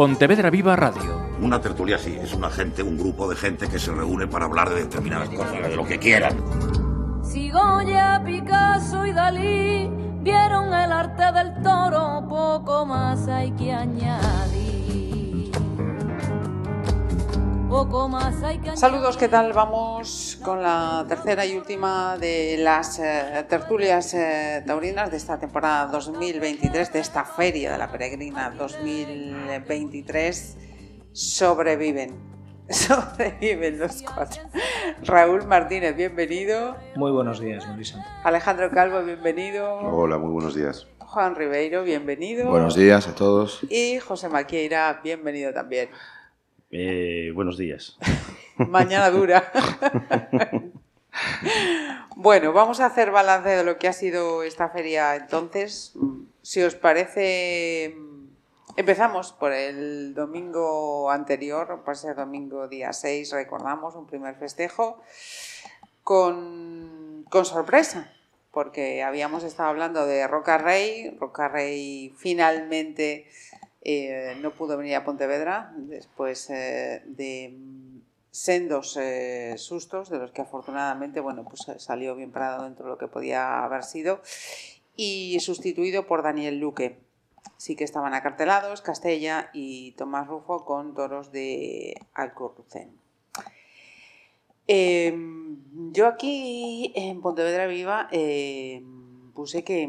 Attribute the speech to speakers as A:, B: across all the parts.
A: Pontevedra Viva Radio.
B: Una tertulia sí, es una gente, un grupo de gente que se reúne para hablar de determinadas cosas, de lo que quieran.
C: Si Goya, Picasso y Dalí vieron el arte del toro, poco más hay que añadir.
D: Saludos, ¿qué tal? Vamos con la tercera y última de las eh, tertulias eh, taurinas de esta temporada 2023, de esta feria de la peregrina 2023. Sobreviven, sobreviven los cuatro. Raúl Martínez, bienvenido.
E: Muy buenos días, Marisa.
D: Alejandro Calvo, bienvenido.
F: Hola, muy buenos días.
D: Juan Ribeiro, bienvenido.
G: Buenos días a todos.
D: Y José Maquieira, bienvenido también.
H: Eh, buenos días.
D: Mañana dura. bueno, vamos a hacer balance de lo que ha sido esta feria entonces. Si os parece, empezamos por el domingo anterior, por ese domingo día 6, recordamos un primer festejo con, con sorpresa, porque habíamos estado hablando de Roca Rey. Roca Rey finalmente eh, no pudo venir a Pontevedra después eh, de sendos eh, sustos, de los que afortunadamente bueno, pues salió bien parado dentro de lo que podía haber sido, y sustituido por Daniel Luque. Sí que estaban acartelados Castella y Tomás Rufo con toros de Alcorrucén. Eh, yo aquí en Pontevedra Viva puse que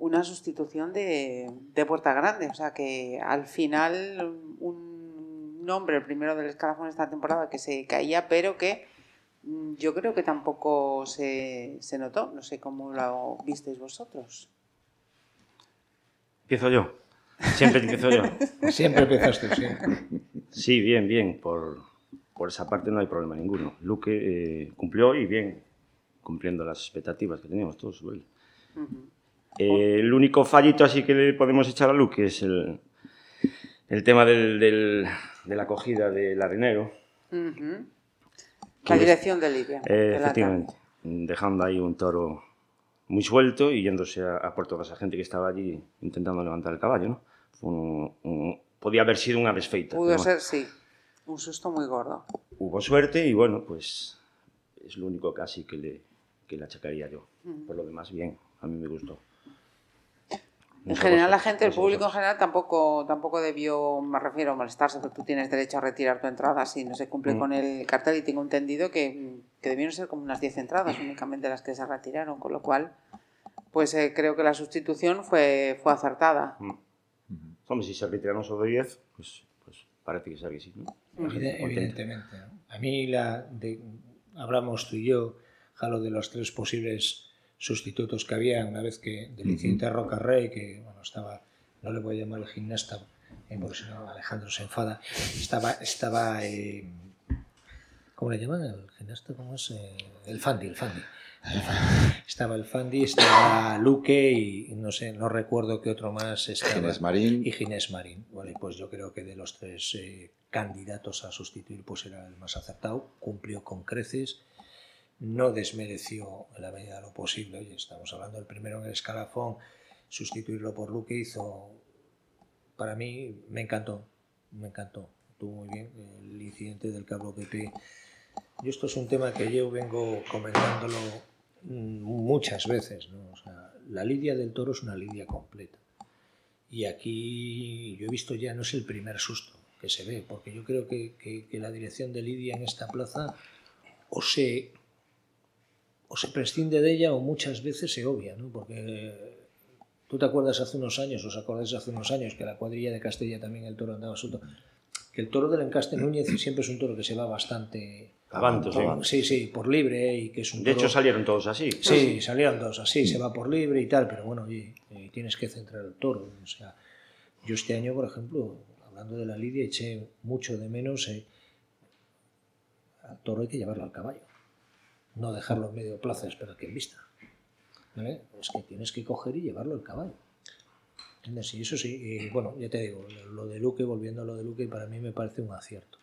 D: una sustitución de, de, Puerta Grande, o sea que al final un nombre, el primero del escalafón esta temporada, que se caía, pero que mm, yo creo que tampoco se, se notó, no sé cómo lo visteis vosotros.
H: Empiezo yo. Siempre empiezo yo.
E: Siempre empiezas tú, sí.
H: Sí, bien, bien. Por, por esa parte no hay problema ninguno. Luque eh, cumplió y bien, cumpliendo las expectativas que teníamos todos. Uh -huh. Eh, el único fallito así que le podemos echar a Luque es el, el tema del, del, de la acogida del arenero.
D: Uh -huh. La dirección de Lidia.
H: Eh, efectivamente. Dejando ahí un toro muy suelto y yéndose a, a por toda esa gente que estaba allí intentando levantar el caballo, ¿no? Fue un, un, podía haber sido una desfeita.
D: Pudo ser, sí. Un susto muy gordo.
H: Hubo suerte y bueno, pues es lo único casi que le, que le achacaría yo. Uh -huh. Por lo demás, bien, a mí me gustó.
D: En general, la gente, el público en general tampoco, tampoco debió, me refiero, molestarse, porque tú tienes derecho a retirar tu entrada si no se cumple mm. con el cartel y tengo entendido que, que debieron ser como unas 10 entradas únicamente las que se retiraron, con lo cual, pues eh, creo que la sustitución fue, fue acertada.
H: Mm. Hombre, si se retiraron solo 10, pues, pues parece que sea que sí, ¿no?
E: Evidentemente. A mí, la de, hablamos tú y yo, Jalo, de los tres posibles sustitutos que había una vez que del incidente -huh. Roca Rey, que bueno, estaba, no le voy a llamar el gimnasta, eh, porque si no Alejandro se enfada, estaba, estaba eh, ¿cómo le llaman? El gimnasta, ¿cómo es? Eh, el Fandi, el Fandi. El Fandi. Estaba el Fandi, estaba Luque y no sé, no recuerdo qué otro más estaba.
G: Ginés Marín.
E: Y Ginés Marín. Vale, pues yo creo que de los tres eh, candidatos a sustituir, pues era el más acertado, cumplió con creces no desmereció en la medida de lo posible. Oye, estamos hablando del primero en el escalafón, sustituirlo por Luque hizo, para mí, me encantó, me encantó, estuvo muy bien el incidente del cabro PP. Y esto es un tema que yo vengo comentándolo muchas veces, ¿no? La lidia del toro es una lidia completa. Y aquí yo he visto ya, no es el primer susto que se ve, porque yo creo que, que la dirección de lidia en esta plaza o se o se prescinde de ella o muchas veces se obvia, ¿no? Porque tú te acuerdas hace unos años, os acordáis hace unos años que la cuadrilla de Castella también el toro andaba suelto, que el toro del encaste Núñez siempre es un toro que se va bastante
H: Avanto,
E: sí. sí, sí, por libre y que es un
H: De
E: toro...
H: hecho salieron todos así.
E: Sí, salieron todos así, se va por libre y tal, pero bueno, oye, eh, tienes que centrar el toro, o sea, yo este año, por ejemplo, hablando de la lidia, eché mucho de menos eh, al toro hay que llevarlo al caballo no dejarlo en medio plazo y esperar que en vista. ¿Vale? Es que tienes que coger y llevarlo al caballo. ¿Entiendes? Y eso sí, y bueno, ya te digo, lo de Luque, volviendo a lo de Luque, para mí me parece un acierto.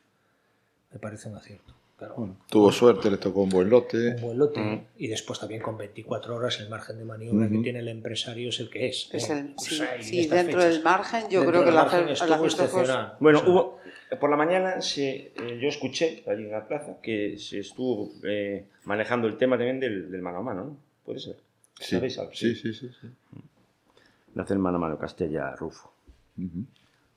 E: Me parece un acierto. Claro,
A: Tuvo suerte, le tocó un buen lote.
E: un buen lote y después también con 24 horas el margen de maniobra que tiene el empresario es el que es.
D: Es el,
E: O
D: sí,
E: sea, y
D: sí, dentro
E: fechas-
D: del margen yo creo que la
E: margen
D: el acierto fue-
E: excepcional.
H: Bueno,
E: O sea,
H: hubo, por la mañana se, eh, yo escuché allí en la plaza que se estuvo eh, manejando el tema también del, del mano a mano, ¿no? ¿Puede ser?
A: Sí,
H: ¿Sabéis algo?
A: sí, sí, sí. sí.
H: De hacer mano a mano Castella-Rufo.
A: Ujú.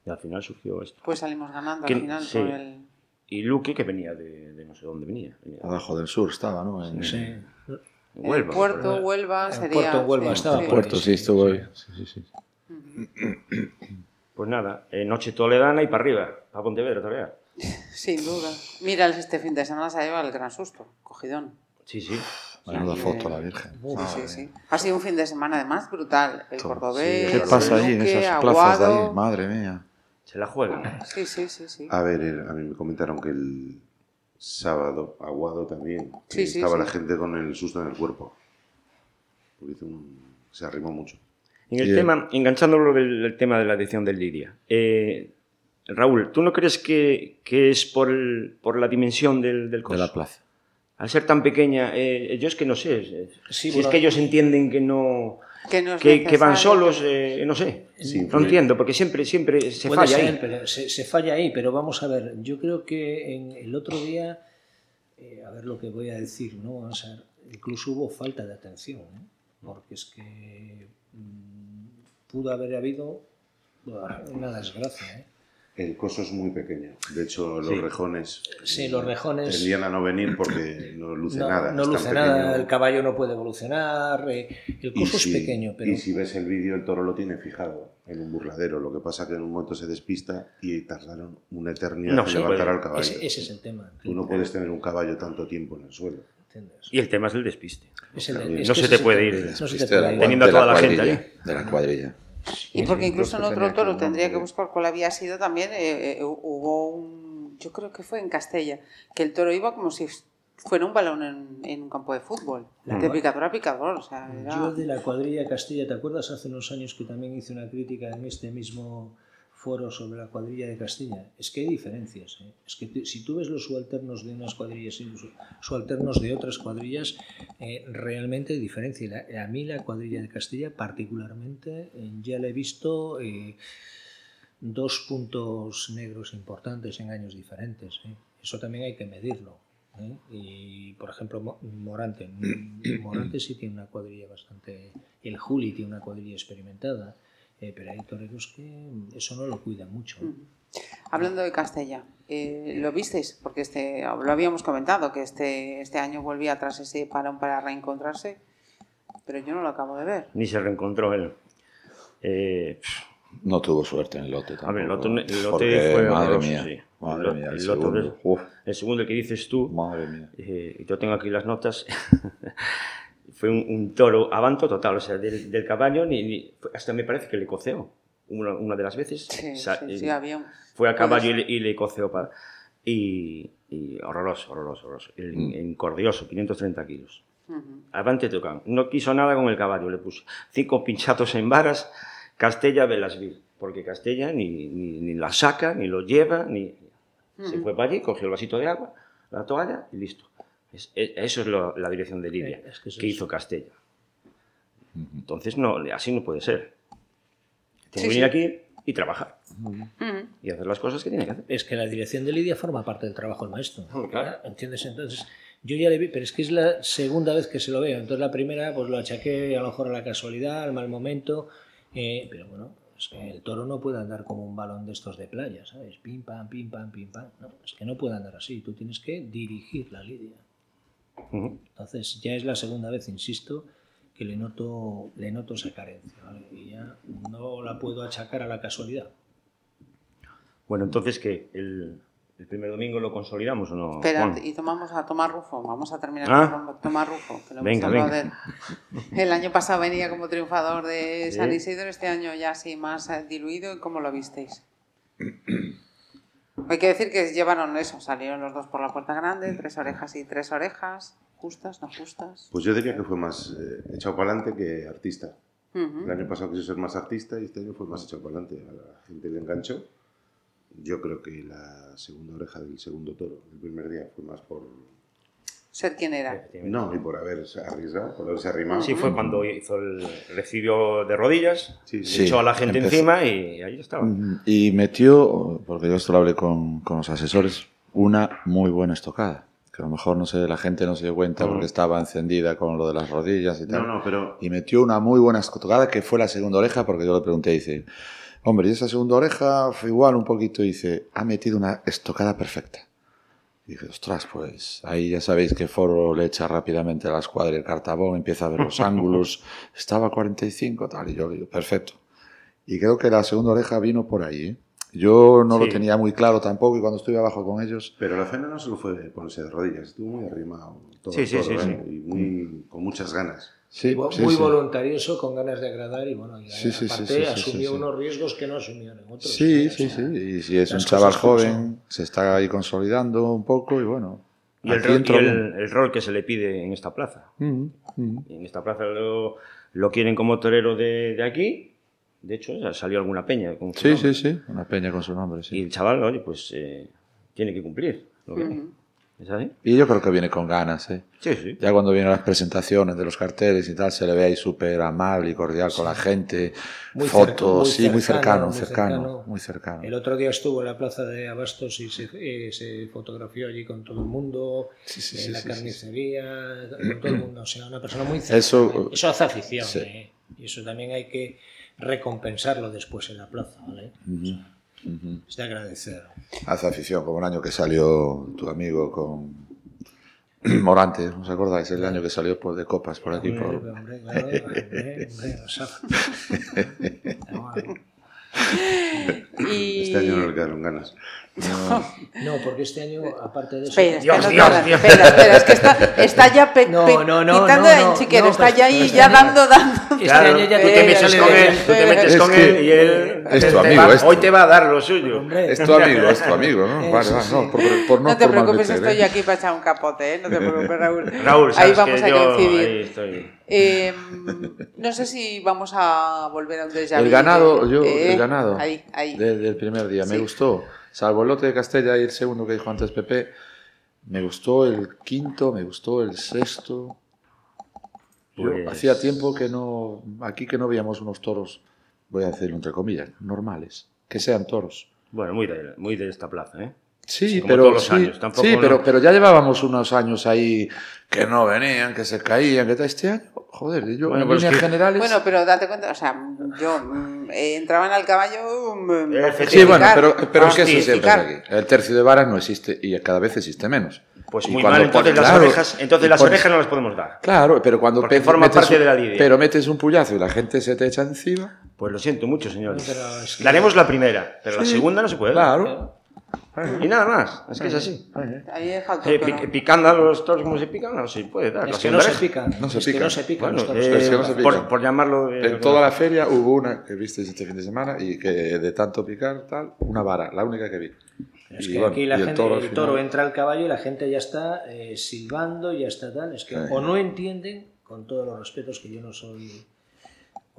H: Y al final surgió esto.
D: Pues salimos ganando
H: Que-
D: al final
H: sí.
D: con el...
H: Y Luque, que venía de, de no sé dónde venía. venía
A: Abajo del sur estaba, ¿no? En,
E: sí.
D: el
H: Huelva.
D: Puerto, Huelva
E: En
D: sería...
E: Puerto Huelva estaba
A: Puerto, sí, estuvo ahí. Sí, sí, sí.
H: Pues nada, eh, noche toledana y para arriba, a Pontevedra todavía.
D: Sin duda. Mira, este fin de semana se ha llevado el gran susto, cogidón.
H: Sí, sí.
A: Menuda
D: Sí.
A: foto, la Virgen.
D: Sí, sí, sí. Ha sido un fin de semana además brutal. El cordobés,
A: ¿Qué pasa allí en esas plazas de
D: Aguado.
A: ahí? Madre mía.
H: Se la juegan.
D: Sí, sí, sí, sí.
F: A ver, el- a mí me comentaron que el sábado, Aguado también, que
D: Sí, sí,
F: estaba
D: sí.
F: la gente con el susto en el cuerpo. Porque un- se arrimó mucho.
H: En el tema, enganchándolo del, del tema de la edición del Lidia. eh, Raúl, ¿tú no crees que, que es por, el- por la dimensión del, del
A: De la plaza.
H: Al ser tan pequeña, eh, yo es que no sé. eh,
E: Sí,
H: si
E: bueno.
H: es que ellos entienden que no.
D: Que, no es
H: Que, que van solos, eh, no sé.
F: Sí,
H: no entiendo, porque siempre, siempre se
E: Puede
H: falla
E: ser,
H: ahí.
E: pero se, se falla ahí, pero vamos a ver, yo creo que en el otro día, eh, a ver lo que voy a decir, ¿no? Vamos a ver, incluso hubo falta de atención, ¿eh? porque es que mm, pudo haber habido una desgracia. ¿eh?
F: El coso es muy pequeño. De hecho, los
H: Sí.
F: rejones
E: Sí, los rejones-
F: tendían a no venir porque no luce
E: No,
F: nada.
E: no
F: es
E: luce nada,
F: pequeño.
E: el caballo no puede evolucionar, eh, el coso
F: si-
E: es pequeño, pero
F: Y si ves el vídeo, el toro lo tiene fijado en un burladero. Lo que pasa que en un momento se despista y tardaron una eternidad
H: No
F: en levantar al caballo.
E: ese, ese es el tema.
F: Tú no puedes tener un caballo tanto tiempo en el suelo.
E: ¿Entiendes?
H: Y el tema es el despiste.
E: Es el-
F: No
E: es
H: se te puede ir.
E: no se te
A: Viste,
E: puede
A: de
E: ir.
H: Teniendo a toda la gente ahí.
A: De la cuadrilla.
D: Y porque incluso en otro toro tendría que buscar cuál había sido también. eh, eh, hubo un. Yo creo que fue en Castella, que el toro iba como si fuera un balón en, en un campo de fútbol. De picador a picador. O sea, era-
E: Yo de la cuadrilla Castilla, ¿te acuerdas hace unos años que también hice una crítica en este mismo foro sobre la cuadrilla de Castilla? Es que hay diferencias. ¿eh? Es que si tú ves los subalternos de unas cuadrillas y los subalternos de otras cuadrillas, eh, realmente hay diferencia. A mí la cuadrilla de Castilla particularmente eh, ya la he visto dos puntos negros importantes en años diferentes. Eso también hay que medirlo. Y, por ejemplo, Mo- Morante. Mm, Morante sí tiene una cuadrilla bastante... El Juli tiene una cuadrilla experimentada, eh, pero hay toreros que eso no lo cuidan mucho. ¿eh?
D: Hablando de Castella, eh, ¿lo visteis? Porque este, lo habíamos comentado, que este, este año volvía tras ese parón para reencontrarse, pero yo no lo acabo de ver.
H: Ni se reencontró él. Eh,
A: No tuvo suerte en el lote tampoco.
H: a ver, el lote, el lote
A: Porque,
H: fue
A: madre
H: horroroso,
A: mía,
H: sí.
A: Madre
H: El-
A: mía, el,
H: el
A: segundo.
H: El segundo el que dices tú,
A: madre mía.
H: eh, yo tengo aquí las notas, fue un, un toro avanto total, o sea, del, del caballo, ni, ni- hasta me parece que le coceó una, una de las veces.
D: Sí,
H: sa-
D: sí,
H: eh,
D: sí, había un-
H: Fue a
D: Puede
H: caballo y le, y le coceó para... Y, y horroroso, horroroso, horroroso. El,
A: Mm.
H: Encordioso, 530 kilos.
D: Ujú.
H: Avante tocan. No quiso nada con el caballo, le puse cinco pinchazos en varas, Castella Velasville, porque Castella ni, ni, ni la saca, ni lo lleva, ni... Se fue para allí, cogió el vasito de agua, la toalla y listo. Es- es- eso es lo- la dirección de Lidia,
E: Eh, es que
H: hizo Castella. Entonces, no, así no puede ser. Tiene
D: Sí,
H: que venir
D: sí.
H: aquí y trabajar,
D: Ujú.
H: y hacer las cosas que tiene que hacer.
E: Es que la dirección de Lidia forma parte del trabajo del maestro.
H: Claro.
E: ¿Entiendes? Entonces, yo ya le vi, pero es que es la segunda vez que se lo veo. Entonces, la primera, pues lo achaqué a lo mejor a la casualidad, al mal momento. eh, pero bueno, es que el toro no puede andar como un balón de estos de playa, ¿sabes? Pim, pam, pim, pam, pim, pam. No, es que no puede andar así. Tú tienes que dirigir la lidia. Entonces, ya es la segunda vez, insisto, que le noto, le noto esa carencia. ¿vale? Y ya no la puedo achacar a la casualidad.
H: Bueno, entonces, ¿qué? ¿El, el primer domingo lo consolidamos o no?
D: Espera,
H: Juan?
D: y tomamos a Tomás Rufo. Vamos a terminar
H: Ah.
D: con Tomás Rufo. Que lo hemos
H: Venga, venga.
D: de. El año pasado venía como triunfador de San. Isidro, este año ya así más eh, diluido. ¿Y cómo lo visteis? Hay que decir que llevaron eso, salieron los dos por la puerta grande, tres orejas y tres orejas, justas, no justas.
F: Pues yo diría que fue más eh, echado para adelante que artista.
D: Ujú.
F: El año pasado quiso ser más artista y este año fue más echado para adelante. A la gente le enganchó Yo creo que la segunda oreja del segundo toro, el primer día, fue más por...
D: Ser quien era.
F: No, y por haberse arriesgado, por haberse arrimado.
H: Sí, fue cuando hizo el recibió de rodillas,
F: Sí,
A: Sí.
H: echó a la gente
A: empezó.
H: encima y ahí estaba.
A: Mm, Y metió, porque yo esto lo hablé con, con los asesores, una muy buena estocada. Que a lo mejor no sé, la gente no se dio cuenta porque estaba encendida con lo de las rodillas y tal.
F: No, no, pero
A: Y metió una muy buena estocada que fue la segunda oreja, porque yo le pregunté, dice, hombre, y esa segunda oreja fue igual un poquito, dice, ha metido una estocada perfecta. Dije, ostras, pues ahí ya sabéis que Foro le echa rápidamente a la escuadra y el cartabón, empieza a ver los ángulos, estaba a 45, tal, y yo digo, perfecto. Y creo que la segunda oreja vino por ahí, ¿eh? Yo no lo tenía muy claro tampoco y cuando estuve abajo con ellos,
F: Pero la cena no solo fue ponerse de rodillas, estuvo muy arrimado. Todo,
H: Sí, sí,
F: todo,
H: sí,
F: ¿eh?
H: sí.
F: Y muy, con muchas ganas.
A: Sí, sí,
E: muy
A: sí.
E: voluntarioso, con ganas de agradar y bueno, y
A: Sí, sí, sí,
E: aparte
A: sí, sí, sí,
E: asumió
A: sí.
E: unos riesgos que no asumían en otros.
A: Sí,
E: ¿no? O
A: sí,
E: sea,
A: sí. Y si es un chaval joven, se está ahí consolidando un poco y bueno.
H: Y, el, rol, y el- el rol que se le pide en esta plaza.
A: Mm, mm.
H: Y en esta plaza lo, lo quieren como torero de, de aquí. De hecho, ya salió alguna peña. Con su
A: Sí,
H: nombre.
A: sí, sí. Una peña con su nombre,
H: Y
A: sí.
H: el chaval, oye, pues eh, tiene que cumplir. lo que hay. ¿Es
A: Y yo creo que viene con ganas, ¿eh?
H: Sí, sí.
A: Ya cuando vienen las presentaciones de los carteles y tal, se le ve ahí súper amable y cordial con la gente.
E: Muy
A: Fotos,
E: cerca-
A: sí, muy cercano,
E: muy
A: cercano,
E: cercano.
A: muy cercano.
E: El otro día estuvo en la plaza de Abastos y se, eh, se fotografió allí con todo el mundo,
A: Sí,
E: en la carnicería, con todo el mundo. O sea, una persona muy cercana.
A: Eso-
E: Eso hace afición. ¿eh? Y eso también hay que recompensarlo después en la plaza. ¿vale?
A: Ujú.
E: Es de agradecer.
A: Hace afición, como el año que salió tu amigo con Morante, ¿os acordáis? El año que salió por de copas por aquí.
E: Hombre,
A: Por...
E: hombre, claro, hombre, hombre, o sea.
D: Y...
F: Este año no le quedaron ganas.
E: No, porque este año, aparte de eso.
D: Espera,
H: Dios,
D: espera,
H: Dios,
D: espera,
H: Dios.
D: espera, espera, es que está, está ya pe- pe-
E: no, no,
D: quitando
E: no,
D: en
E: no,
D: chiquero,
E: no,
D: está
E: pero-
D: ya ahí,
E: pero
D: ya
E: este año-
D: dando, dando.
E: Este
H: Claro,
E: año ya
H: tú te metes con él, tú te metes
A: Es
H: con él y él...
A: es tu amigo,
H: va-. Hoy te va a dar lo suyo.
E: Hombre,
A: Es tu amigo, es tu amigo, ¿no? Vale, vale,
E: sí.
A: no, por, por no,
D: No te
A: por
D: preocupes,
A: malmeter,
D: estoy
A: ¿eh?
D: aquí para echar un capote, ¿eh? no te preocupes, Raúl.
H: Raúl,
D: ahí vamos
H: que
D: a
H: yo
D: coincidir.
H: ahí estoy.
D: Eh, no sé si vamos a volver a un déjà vu.
A: El ganado, yo,
D: eh,
A: el ganado
D: Ahí, ahí.
A: de- del primer día, me gustó. Salvo el lote de Castella y el segundo que dijo antes Pepe, me gustó el quinto, me gustó el sexto.
H: Pues-
A: hacía tiempo que no, aquí que no veíamos unos toros, voy a decirlo entre comillas, normales, que sean toros.
H: Bueno, muy de, muy de esta plaza, ¿eh?
A: Sí,
H: Como
A: pero
H: todos los
A: sí,
H: años, tampoco
A: sí,
H: no-
A: pero, pero ya llevábamos unos años ahí que no venían, que se caían, que tal. Este año, joder, yo
H: Bueno,
A: en
H: pues
A: líneas
H: que-
A: generales.
D: Bueno, pero date cuenta, o sea, yo mm, eh, entraban al caballo. mm,
H: Eh,
A: Sí, bueno, pero, pero es que eso siempre es aquí. El tercio de varas no existe y cada vez existe menos.
H: Pues muy mal, entonces,
A: pones-
H: las,
A: claro,
H: orejas, entonces las
A: pones-
H: orejas no las podemos dar.
A: Claro, pero cuando
H: Porque
A: pe-
H: forma
A: metes
H: parte
A: un-
H: de la lidia.
A: Pero metes un puyazo y la gente se te echa encima.
H: Pues lo siento mucho, señores.
E: Pero es que-
H: Daremos la primera, pero la segunda no se puede. dar.
A: Claro.
H: Y nada más, es que es así.
D: Ahí
H: Eh, picando a los toros como se pican, no se puede dar.
E: Es
H: La
E: que no se pican.
A: No se
E: es que
A: pican.
E: no se pican.
H: Bueno,
E: los toros.
H: eh,
A: Es que no se
H: por,
A: pican.
H: por llamarlo de...
A: En toda la feria hubo una que visteis este fin de semana y que de tanto picar, tal, una vara, la única que vi.
E: Es
A: Y
E: que
A: bueno,
E: aquí la
A: el
E: gente,
A: toro
E: el toro, entra al caballo y la gente ya está eh, silbando, ya está tal. Es que
A: Sí.
E: o no entienden, con todos los respetos que yo no soy,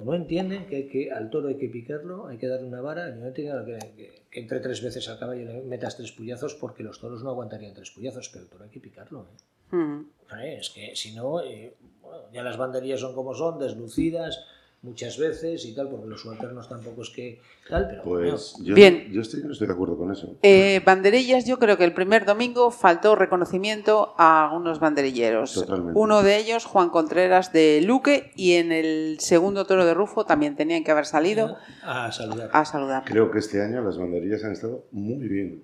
E: no entienden que, hay que al toro hay que picarlo, hay que darle una vara, y no entienden que, que, que entre tres veces al caballo le metas tres puyazos porque los toros no aguantarían tres puyazos, pero el toro hay que picarlo. ¿eh?
D: Mm.
E: Eh, Es que si no, eh, bueno, ya las banderillas son como son, deslucidas muchas veces y tal, porque los subalternos tampoco es que tal, pero bueno,
F: Pues yo,
D: Bien.
F: yo estoy, no estoy de acuerdo con eso.
D: Eh, banderillas, yo creo que el primer domingo faltó reconocimiento a algunos banderilleros.
F: Totalmente.
D: Uno de ellos, Juan Contreras de Luque, y en el segundo toro de Rufo también tenían que haber salido
E: a saludar.
D: a saludar.
F: Creo que este año las banderillas han estado muy bien,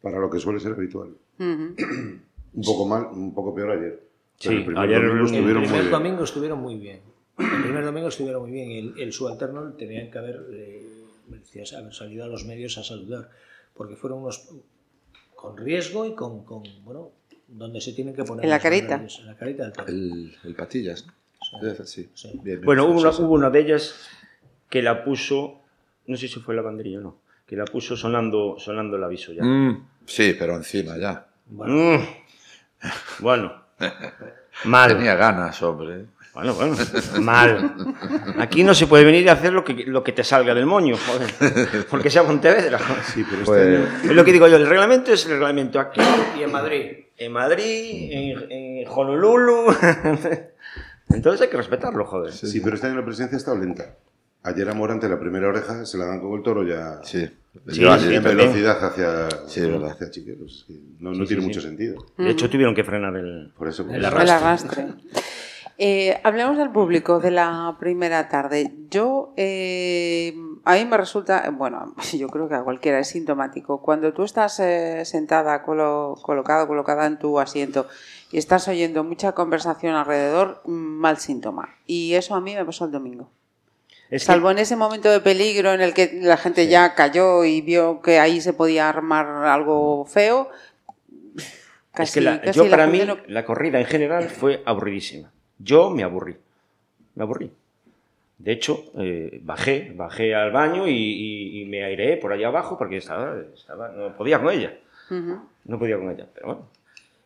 F: para lo que suele ser habitual. Un poco mal, un poco peor ayer.
H: Sí,
F: Pero el primer
H: ayer
F: domingo
H: el
E: El
F: estuvieron muy
E: primer
F: bien.
E: domingo estuvieron muy bien. El primer domingo estuvieron muy bien. El, el subalterno tenían que haber, eh, haber salido a los medios a saludar, porque fueron unos con riesgo y con, con, bueno, donde se tienen que poner.
D: En la carita.
E: En la carita del toro.
A: El, el patillas, sí.
E: Sí.
A: Bien, bien,
H: Bueno, hubo una, hubo una de ellas que la puso, no sé si fue la banderilla o no, que la puso sonando, sonando el aviso ya.
A: Mm, sí, pero encima ya.
E: Bueno,
H: Mm. Bueno, mal.
A: Tenía ganas, hombre.
H: Bueno, bueno, mal. Aquí no se puede venir a hacer lo que, lo que te salga del moño, joder. Porque sea Pontevedra.
F: Sí, pero este
A: Pues-
F: año-
H: Es lo que digo yo, el reglamento es el reglamento aquí y en Madrid. En Madrid, en, en Honolulu. Entonces hay que respetarlo, joder.
F: Sí, pero este año la presencia ha estado lenta. Ayer a Morante la primera oreja se la dan con el toro ya
A: Sí.
H: Sí, sí,
F: en
H: también.
F: velocidad hacia,
A: Sí,
F: hacia Chiqueros. No,
H: Sí,
F: no
H: sí,
F: tiene
H: sí.
F: mucho sentido.
H: De hecho, tuvieron que frenar el...
F: Por eso,
H: El
D: El
H: arrastre.
D: Eh, hablemos del público de la primera tarde. Yo, eh, a mí me resulta, bueno, yo creo que a cualquiera es sintomático. Cuando tú estás eh, sentada, colo- colocado, colocada en tu asiento y estás oyendo mucha conversación alrededor, mal síntoma. Y eso a mí me pasó el domingo.
H: Es que-
D: Salvo en ese momento de peligro en el que la gente ya cayó y vio que ahí se podía armar algo feo. Casi,
H: es que la-
D: casi
H: yo
D: la
H: para mí
D: no-
H: la corrida en general fue aburridísima. Yo me aburrí. Me aburrí. De hecho, eh, bajé, bajé al baño y, y- y me aireé por allá abajo porque estaba, estaba- no podía con ella. No podía con ella, pero bueno.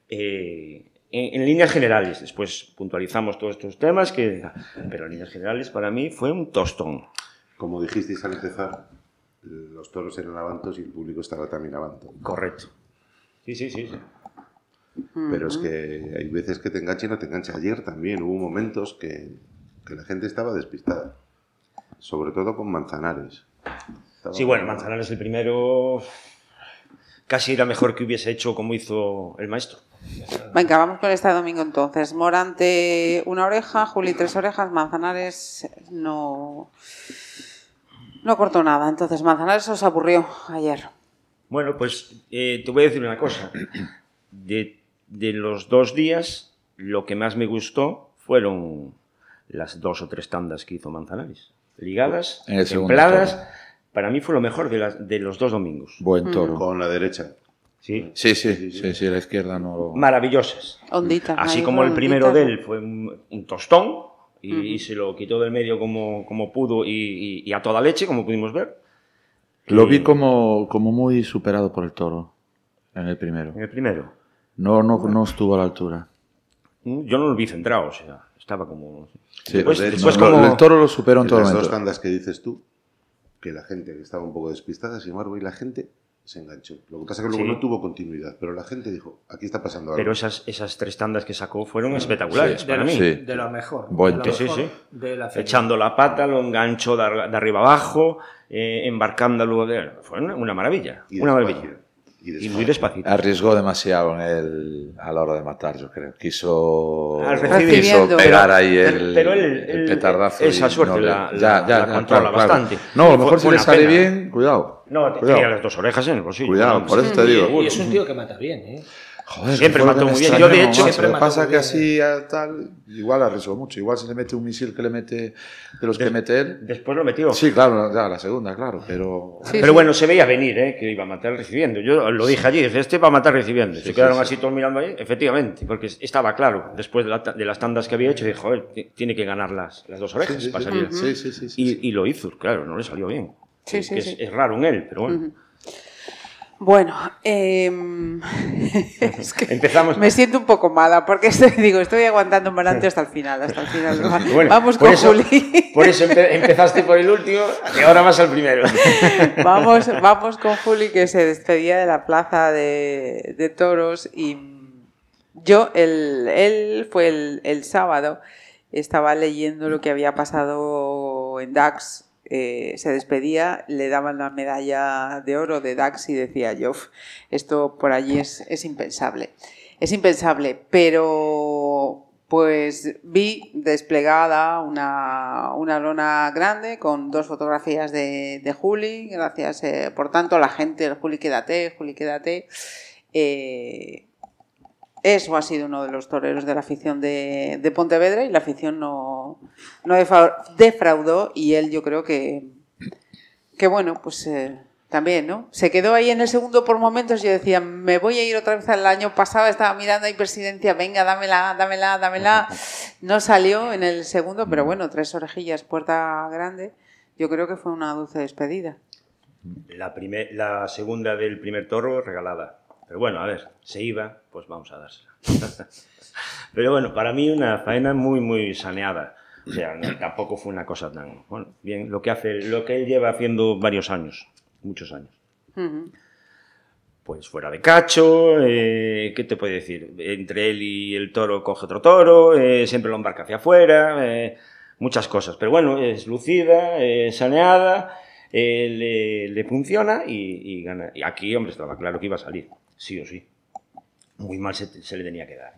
H: Eh, en, en líneas generales, después puntualizamos todos estos temas, que, pero en líneas generales para mí fue un tostón.
F: como dijisteis al empezar, los toros eran avantos y el público estaba también avanto.
H: Correcto. Sí, sí, sí. sí.
F: Pero es que hay veces que te engancha y no te engancha. Ayer también hubo momentos que, que la gente estaba despistada. Sobre todo con Manzanares. Estaba-
H: Sí, bueno, Manzanares el primero casi era mejor que hubiese hecho como hizo el maestro.
D: Venga, vamos con este domingo entonces. Morante una oreja, Juli tres orejas, Manzanares no no cortó nada. Entonces Manzanares os aburrió ayer.
H: Bueno, pues eh, te voy a decir una cosa. De, de los dos días, lo que más me gustó fueron las dos o tres tandas que hizo Manzanares. Ligadas, templadas.
A: toro.
H: Para mí fue lo mejor de, las- de los dos domingos.
A: Buen toro.
F: Con la derecha.
H: ¿sí?
A: Sí, sí, sí, sí, la izquierda no lo...
H: Maravillosas.
D: Onditas.
H: Así como el primero
D: onditas.
H: de él fue un, un tostón y, y se lo quitó del medio como, como pudo y, y- y a toda leche, como pudimos ver.
A: Lo
H: Y-
A: vi como, como muy superado por el toro en el primero.
H: En el primero.
A: No, no, no estuvo a la altura.
H: Mm, Yo no lo vi centrado, o sea, estaba como...
A: Sí,
H: Después-
F: de hecho,
H: después
A: no,
H: como-
A: El toro lo superó en
F: En
A: todo
F: las dos tandas que dices tú, que la gente que estaba un poco despistada, sin embargo, y la gente se enganchó. Lo que pasa es que luego
H: Sí.
F: no tuvo continuidad, pero la gente dijo, aquí está pasando algo.
H: Pero esas, esas tres tandas que sacó fueron espectaculares
A: Sí,
H: para
E: de,
H: mí.
A: sí.
E: de lo mejor.
A: Buen
E: de lo
H: Sí, sí,
E: mejor
H: sí.
E: de la.
H: Echando la pata, lo enganchó de, ar- de arriba abajo, eh, embarcándolo. de- Fue una, una maravilla.
F: Y
H: una
F: despacio.
H: maravilla.
F: Y
H: muy despacito.
A: Arriesgó demasiado en el, a la hora de matar, yo creo. Quiso, quiso pegar
H: Pero-
A: ahí el,
H: pero-
A: el petardazo.
H: esa suerte
A: le-
H: la- la- la controla bastante.
A: No, a lo mejor si le sale
H: pena.
A: bien, cuidado.
H: No,
A: Cuidado.
H: tenía las dos orejas en el bolsillo.
A: Cuidado,
H: No,
A: por
H: sí.
A: eso te digo.
E: Y es un tío que mata bien, ¿eh?
A: Joder,
H: Siempre
A: que
H: mató
A: que
H: muy bien. Yo, de hecho,
E: siempre
A: Lo que
E: mató
A: pasa que así a tal, igual arriesgó mucho. Igual si le mete un misil que le mete de los que mete él.
H: Después lo metió.
A: Sí, claro, ya, la segunda, claro, pero...
D: Sí,
H: Pero
D: sí.
H: bueno, se veía venir, ¿eh? que iba a matar recibiendo. Yo lo dije allí, dije, este va a matar recibiendo. se
A: sí,
H: quedaron
A: sí.
H: así todos mirando ahí, efectivamente, porque estaba claro, después de, la de las tandas que había hecho, dije, joder, ti- tiene que ganar las, las dos orejas
A: Sí, sí,
H: para
A: sí.
H: salir.
A: Sí, sí, sí, sí,
H: Y, y lo hizo, claro, no le salió bien.
D: Sí,
H: Es
D: sí,
H: que
D: sí.
H: Es, es raro en él, pero bueno.
D: Bueno, em, es que
H: Empezamos.
D: me siento un poco mala porque estoy, digo, estoy aguantando Morante hasta el final, hasta el final.
H: Bueno,
D: Vamos con
H: eso-
D: Juli.
H: Por eso empe- empezaste por el último y ahora vas al primero.
D: Vamos, vamos con Juli que se despedía de la plaza de, de toros y yo, el, él fue el, el sábado, estaba leyendo lo que había pasado en DAX, eh, se despedía, le daban la medalla de oro de DAX y decía yo, "Uf, esto por allí es, impensable. Es impensable, pero pues vi desplegada una, lona grande con dos fotografías de, de Juli, gracias, eh, por tanto, la gente, Juli, quédate, Juli, quédate. Eh, eso ha sido uno de los toreros de la afición de, de Pontevedra y la afición no, no defraudó y él yo creo que, que bueno, pues eh, también, ¿no? Se quedó ahí en el segundo por momentos y yo decía, me voy a ir otra vez al año pasado, estaba mirando ahí presidencia, venga, dámela, dámela, dámela. No salió en el segundo, pero bueno, tres orejillas, puerta grande. Yo creo que fue una dulce despedida.
H: La, primer- la segunda del primer toro regalada. Pero bueno, a ver, se iba, pues vamos a dársela. Pero bueno, para mí una faena muy, muy saneada. O sea, no- tampoco fue una cosa tan... Bueno, bien, lo que hace, lo que él lleva haciendo varios años, muchos años.
D: Ujú.
H: Pues fuera de cacho, eh, ¿qué te puede decir? Entre él y el toro coge otro toro, eh, siempre lo embarca hacia afuera, eh, muchas cosas. Pero bueno, es lucida, saneada, eh, le, le funciona y, y gana. Y aquí, hombre, estaba claro que iba a salir, sí o sí. Muy mal se, se le tenía que dar.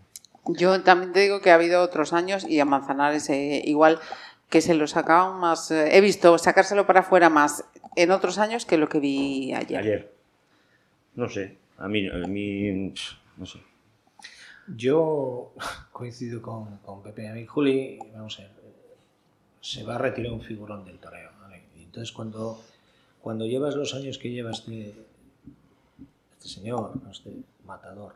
D: Yo también te digo que ha habido otros años y a Manzanares eh, igual que se lo sacaban más. eh, he visto sacárselo para afuera más en otros años que lo que vi ayer.
H: Ayer. No sé, a mí, a mí no sé.
E: Yo coincido con, con Pepe. A mí, Juli, vamos a ver, se va a retirar un figurón del toreo. ¿vale? Entonces, cuando, cuando llevas los años que lleva este, este señor, este matador,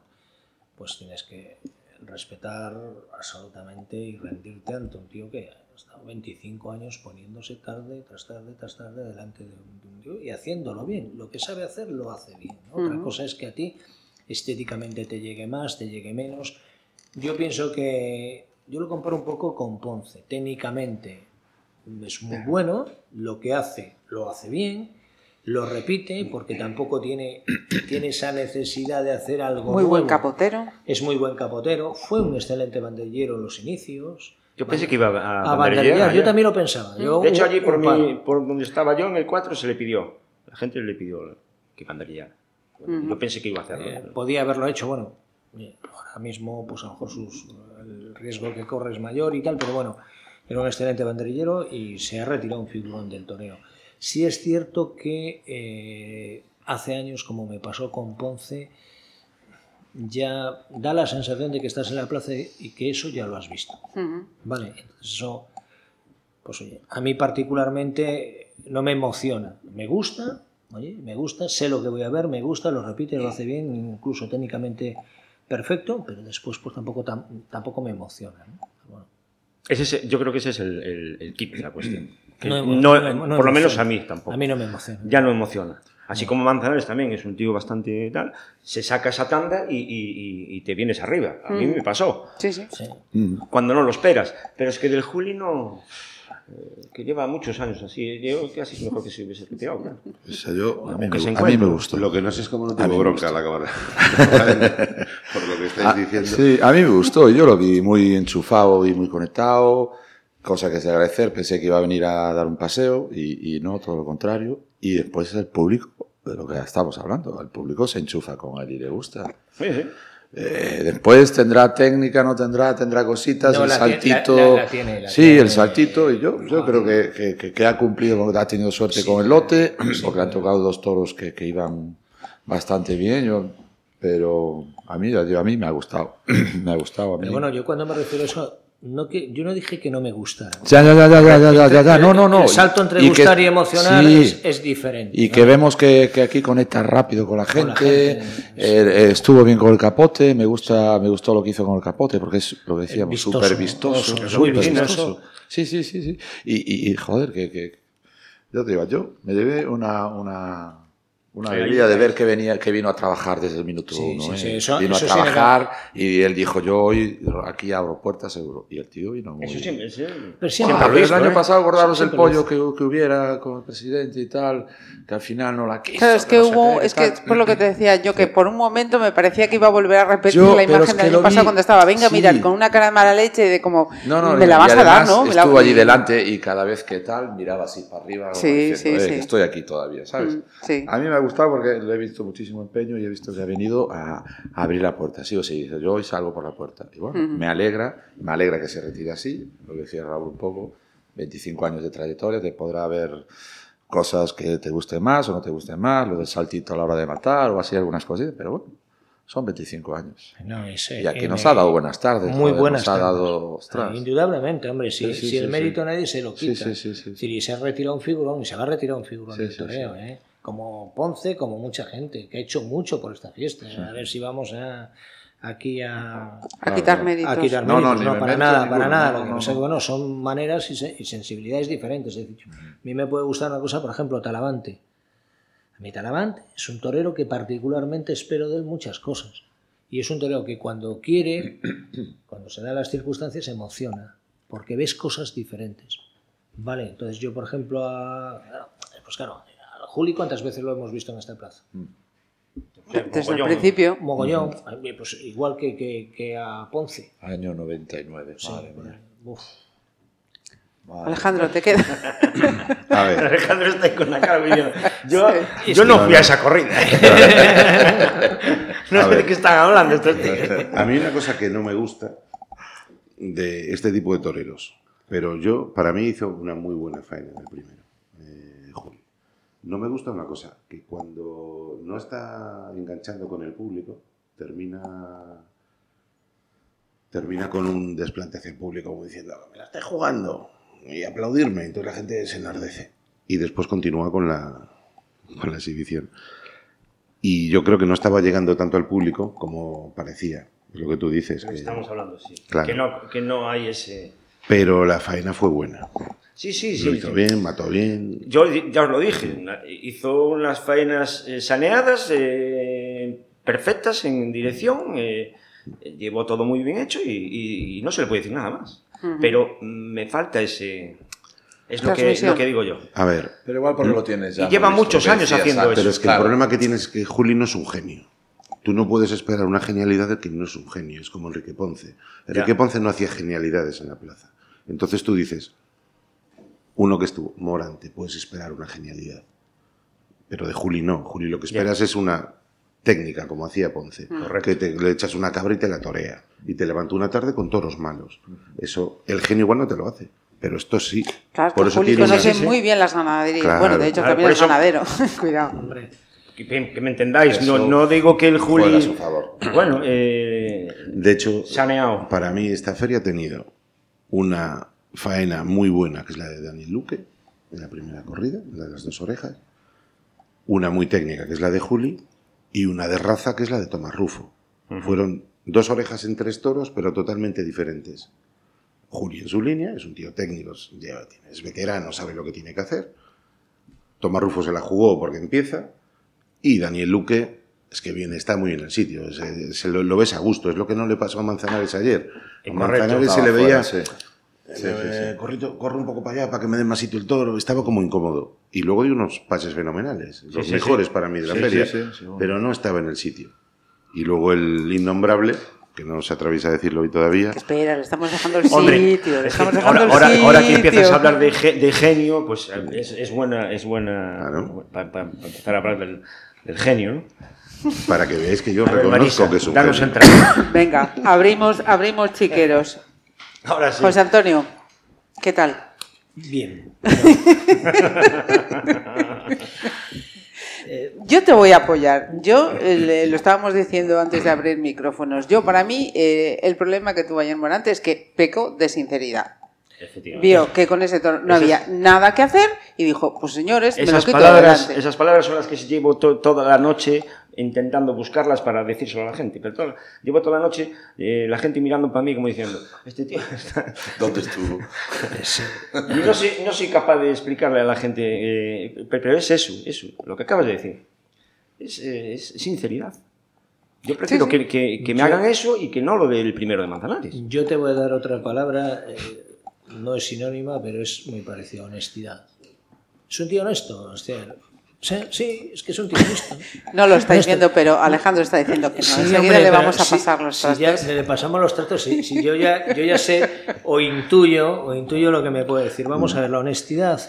E: pues tienes que respetar absolutamente y rendirte ante un tío que ha estado 25 años poniéndose tarde tras tarde tras tarde delante de un, de un tío y haciéndolo bien. Lo que sabe hacer, lo hace bien. ¿no? Otra cosa es que a ti estéticamente te llegue más, te llegue menos. Yo pienso que yo lo comparo un poco con Ponce. Técnicamente es muy bueno, lo que hace lo hace bien, lo repite porque tampoco tiene, tiene esa necesidad de hacer algo
D: Muy buen capotero.
E: Es muy buen capotero, fue un excelente banderillero en los inicios.
H: Yo pensé que iba a,
E: A
H: banderillear
E: banderillear, yo
H: ayer.
E: también lo pensaba. Yo,
H: De hecho, allí por, mi, por donde estaba yo, en el 4, se le pidió. La gente le pidió que banderillara.
D: Ujú.
H: Yo pensé que iba a hacerlo.
E: Eh, podía haberlo hecho, bueno, ahora mismo pues a lo mejor sus, el riesgo que corre es mayor y tal, pero bueno, era un excelente banderillero y se ha retirado un figurón del torneo. Sí es cierto que eh, hace años, como me pasó con Ponce, ya da la sensación de que estás en la plaza y que eso ya lo has visto. Vale, entonces eso, pues oye, a mí particularmente no me emociona. Me gusta, oye, me gusta, sé lo que voy a ver, me gusta, lo repite, lo hace bien, incluso técnicamente perfecto, pero después pues tampoco, tam- tampoco me emociona. ¿no? Bueno,
H: Ese es- yo creo que ese es el, el, el kit de la cuestión. Que
E: No
H: no,
E: no
H: por lo menos a mí tampoco.
E: a mí no me emociona.
H: Ya no emociona. Así como Manzanares también es un tío bastante tal, se saca esa tanda y, y- y- y te vienes arriba. A mí
D: Mm.
H: me pasó,
D: Sí, sí.
E: Sí.
A: Mm.
H: cuando no lo esperas. Pero es que del Juli no... eh, que lleva muchos años así. Yo casi es mejor que se hubiese retirado. claro.
A: O sea, yo, a, mí me,
H: se
A: a mí me gustó.
F: Lo que no sé es cómo no
A: A
F: tuvo bronca la cámara. Por lo que estáis
A: Ah,
F: diciendo.
A: Sí, a mí me gustó. Yo lo vi muy enchufado y muy conectado, cosa que es de agradecer. Pensé que iba a venir a dar un paseo y, y no, todo lo contrario. Y después el público, de lo que estamos hablando, el público se enchufa con él y le gusta.
H: Sí, sí.
A: Eh, después tendrá técnica, no tendrá, tendrá cositas,
E: No,
A: el saltito.
E: la- la- la tiene, la
A: sí,
E: tiene.
A: el saltito. Y yo, yo creo que, que- que- ha cumplido, ha tenido suerte con el lote, porque le han tocado dos toros que, que iban bastante bien. Yo, pero a mí, a mí me ha gustado. me ha gustado. A mí.
E: Pero bueno, yo cuando me refiero a eso, no que, yo no dije que no me gustara.
A: Ya, ya, ya, ya, ya, ya, ya, ya, ya. No, no, no.
E: El salto entre
A: Y que-
E: gustar y emocionar
A: sí.
E: es, es diferente.
A: Y
E: ¿no?
A: que vemos que, que aquí conecta rápido con la
E: Con
A: gente.
E: la gente,
A: Eh, eh, estuvo bien con el capote. Me gusta, me gustó lo que hizo con el capote porque es lo que decíamos, súper vistoso.
E: Súper
A: súper
H: vistoso.
A: vistoso. Sí, sí, sí, sí. Y, y, y, joder, que, que yo te digo, yo me llevé una, una, una alegría de ver que venía, que vino a trabajar desde el minuto
E: Sí,
A: uno.
E: sí,
A: ¿eh?
E: sí, eso-
A: vino
E: eso
A: a
E: sí
A: trabajar y él dijo, yo hoy aquí abro puertas seguro. Y el tío vino muy
H: Eso siempre, sí.
E: Pero siempre
A: Ah,
E: lo
A: el año
E: ¿eh?
A: pasado acordaros el
E: Siempre lo
A: pollo que, que hubiera con el presidente y tal, que al final no la quiso.
D: Claro, es que
A: no sé
D: hubo,
A: qué,
D: es que por lo que te decía yo, que por un momento me parecía que iba a volver a repetir
A: Yo,
D: la
A: pero
D: imagen
A: es
D: del
A: que
D: año pasado
A: vi-
D: cuando estaba, venga,
A: sí.
D: mirad, con una cara de mala leche de como,
A: No, no,
D: me la vas a dar, ¿no?
A: Estuvo allí delante y cada vez que tal miraba así para arriba.
D: Sí, sí,
A: "Eh,
D: sí.
A: que Estoy aquí todavía, ¿sabes?
D: Mm, sí.
A: A mí me gustado porque le he visto muchísimo empeño y he visto que ha venido a, a abrir la puerta. Sí o sí, dice, yo hoy salgo por la puerta. Y bueno,
D: Ujú.
A: me alegra, me alegra que se retire así, lo que decía Raúl un poco, 25 años de trayectoria, te podrá haber cosas que te gusten más o no te gusten más, lo del saltito a la hora de matar o así algunas cositas, pero bueno, son 25 años.
E: No, es,
A: Y aquí nos
E: me-
A: ha dado buenas tardes.
E: Muy
A: joder,
E: buenas
A: Nos ha
E: tardes.
A: dado, ostras.
E: Indudablemente, hombre, si,
A: Sí, sí,
E: si
A: sí,
E: el
A: sí.
E: mérito nadie se lo quita.
A: sí, sí, sí,
E: Es
A: sí.
E: decir, y se ha retirado un figurón, y se va a retirar un figurón
A: Sí,
E: del
A: sí,
E: toreo,
A: sí.
E: ¿eh? Como Ponce, como mucha gente, que ha hecho mucho por esta fiesta. A ver si vamos a, aquí a,
D: A quitar méritos.
E: a quitar
A: No, no,
E: méritos,
A: ni
E: no,
A: me
E: para nada,
A: ninguno,
E: para nada.
A: no,
E: Lo que
A: no,
E: pasa es que,
A: no.
E: bueno, son maneras y, se- y sensibilidades diferentes. Es decir, a mí me puede gustar una cosa, por ejemplo, Talavante. A mí Talavante es un torero que particularmente espero de él muchas cosas. Y es un torero que cuando quiere, cuando se dan las circunstancias, emociona, porque ves cosas diferentes. Vale, entonces yo, por ejemplo, a, pues claro, Juli, ¿cuántas veces lo hemos visto en esta plaza?
D: Desde el
H: Mogollón.
D: principio.
E: Mogollón, pues igual que, que- que a Ponce.
A: Año 99,
E: Sí,
A: madre mía.
E: uf.
A: Madre.
D: Alejandro, te queda.
F: A ver,
H: Alejandro está ahí con la cara diciendo, yo,
D: Sí.
H: yo no fui a esa corrida. no
F: A
H: sé de qué están hablando estos tíos.
F: a mí una cosa que no me gusta de este tipo de toreros, pero yo, para mí hizo una muy buena faena en el primero, eh. No me gusta una cosa, que cuando no está enganchando con el público, termina termina con un desplante hacia el público como diciendo, me la estoy jugando y aplaudirme, entonces la gente se enardece. Y después continúa con la, con la exhibición. Y yo creo que no estaba llegando tanto al público como parecía, es lo que tú dices. que-
H: Estamos hablando, sí.
F: Claro.
H: Que, no, que no hay ese...
F: Pero la faena fue buena.
H: Sí, sí,
F: Lo
H: sí.
F: hizo
H: sí.
F: bien, mató bien.
H: Yo ya os lo dije, hizo unas faenas eh, saneadas, eh, perfectas en dirección, eh, eh, llevó todo muy bien hecho y, y- y no se le puede decir nada más. Pero mm, me falta ese... Es lo que, lo que digo yo.
F: A ver,
A: Pero igual porque lo tienes ya.
H: Y lleva muchos años
A: decías
H: haciendo
A: antes,
F: pero es que
A: claro.
F: el problema que tienes es que Juli no es un genio. Tú no puedes esperar una genialidad de que no es un genio, es como Enrique Ponce. Enrique
H: Ya.
F: Ponce no hacía genialidades en la plaza. Entonces tú dices, uno que estuvo, Morante, puedes esperar una genialidad. Pero de Juli no. Juli lo que esperas es una técnica, como hacía Ponce. Que te, le echas una cabra y te la torea. Y te levanta una tarde con toros malos. Eso, el genio igual no te lo hace. Pero esto sí.
D: Claro,
F: Por
D: que
F: eso
D: Juli
F: tiene
D: conoce
F: una-
D: muy bien las ganaderías.
F: Claro.
D: bueno, de hecho
H: Claro,
D: también es
H: eso-
D: ganadero. Cuidado.
E: Hombre,
H: Que, que me entendáis, no, no digo que el
A: a
H: Juli...
A: su favor.
H: Bueno, eh,
F: De hecho,
H: saneado.
F: para mí esta feria ha tenido una faena muy buena, que es la de Daniel Luque, en la primera corrida, la de las dos orejas. Una muy técnica, que es la de Juli, y una de raza, que es la de Tomás Rufo. Fueron dos orejas en tres toros, pero totalmente diferentes. Juli en su línea, es un tío técnico, ya es veterano, sabe lo que tiene que hacer. Tomás Rufo se la jugó porque empieza. Y Daniel Luque, es que viene, está muy en el sitio, se, se lo, lo ves a gusto, es lo que no le pasó a Manzanares ayer. A Manzanares se le veía,
A: fuera, sí. Sí, sí,
F: eh,
A: sí.
F: corrito- corre un poco para allá para que me den más sitio el toro, estaba como incómodo. Y luego dio unos pases fenomenales, los
H: sí,
F: mejores
H: sí.
F: para mí de la
A: Sí,
F: feria,
A: sí, sí, seguro.
F: pero no estaba en el sitio. Y luego el innombrable, que no se atraviesa a decirlo hoy todavía,
D: espera, le estamos dejando el
H: Hombre,
D: sitio. Le estamos dejando
H: ahora,
D: el
H: ahora,
D: sitio.
H: ahora que empiezas a hablar de, ge- de genio, pues eh, es, es buena, es buena
F: Claro.
H: para empezar a hablar del, del genio, ¿no?
F: para que veáis que yo
H: A ver,
F: reconozco
H: Marisa,
F: que es un genio.
H: entrada.
D: Venga, abrimos, abrimos chiqueros.
H: Ahora sí.
D: José Antonio, ¿qué tal?
E: bien.
D: Yo te voy a apoyar. Yo eh, lo estábamos diciendo antes de abrir micrófonos. Yo, para mí, eh, el problema que tuvo ayer Morante es que pecó de sinceridad.
H: Efectivamente.
D: Vio que con ese toro no había nada que hacer y dijo, pues señores, me lo
H: Esas
D: quito
H: palabras,
D: delante.
H: esas palabras son las que llevo to- toda la noche intentando buscarlas para decírselo a la gente. Pero toda- llevo toda la noche eh, la gente mirando para mí como diciendo, este tío está...
A: ¿Dónde estuvo?
H: Y no soy, no soy capaz de explicarle a la gente, eh, pe- pero es eso, eso, lo que acabas de decir. Es, eh, es sinceridad. Yo prefiero
D: Sí, sí.
H: Que, que- que me hagan eso y que no lo del primero de Manzanares.
E: Yo te voy a dar otra palabra, eh, no es sinónima, pero es muy parecida, honestidad. Es un tío honesto, hostia. Sí, sí, es que es un honesto.
D: No lo estáis
E: Honesto.
D: viendo, pero Alejandro está diciendo que no.
E: Sí,
D: Enseguida
E: hombre,
D: le vamos a
E: si-
D: pasar los
E: si
D: trastos.
E: ya le pasamos los tratos, sí. Si yo, ya, yo ya sé o intuyo, o intuyo lo que me puede decir. Vamos a ver, la honestidad,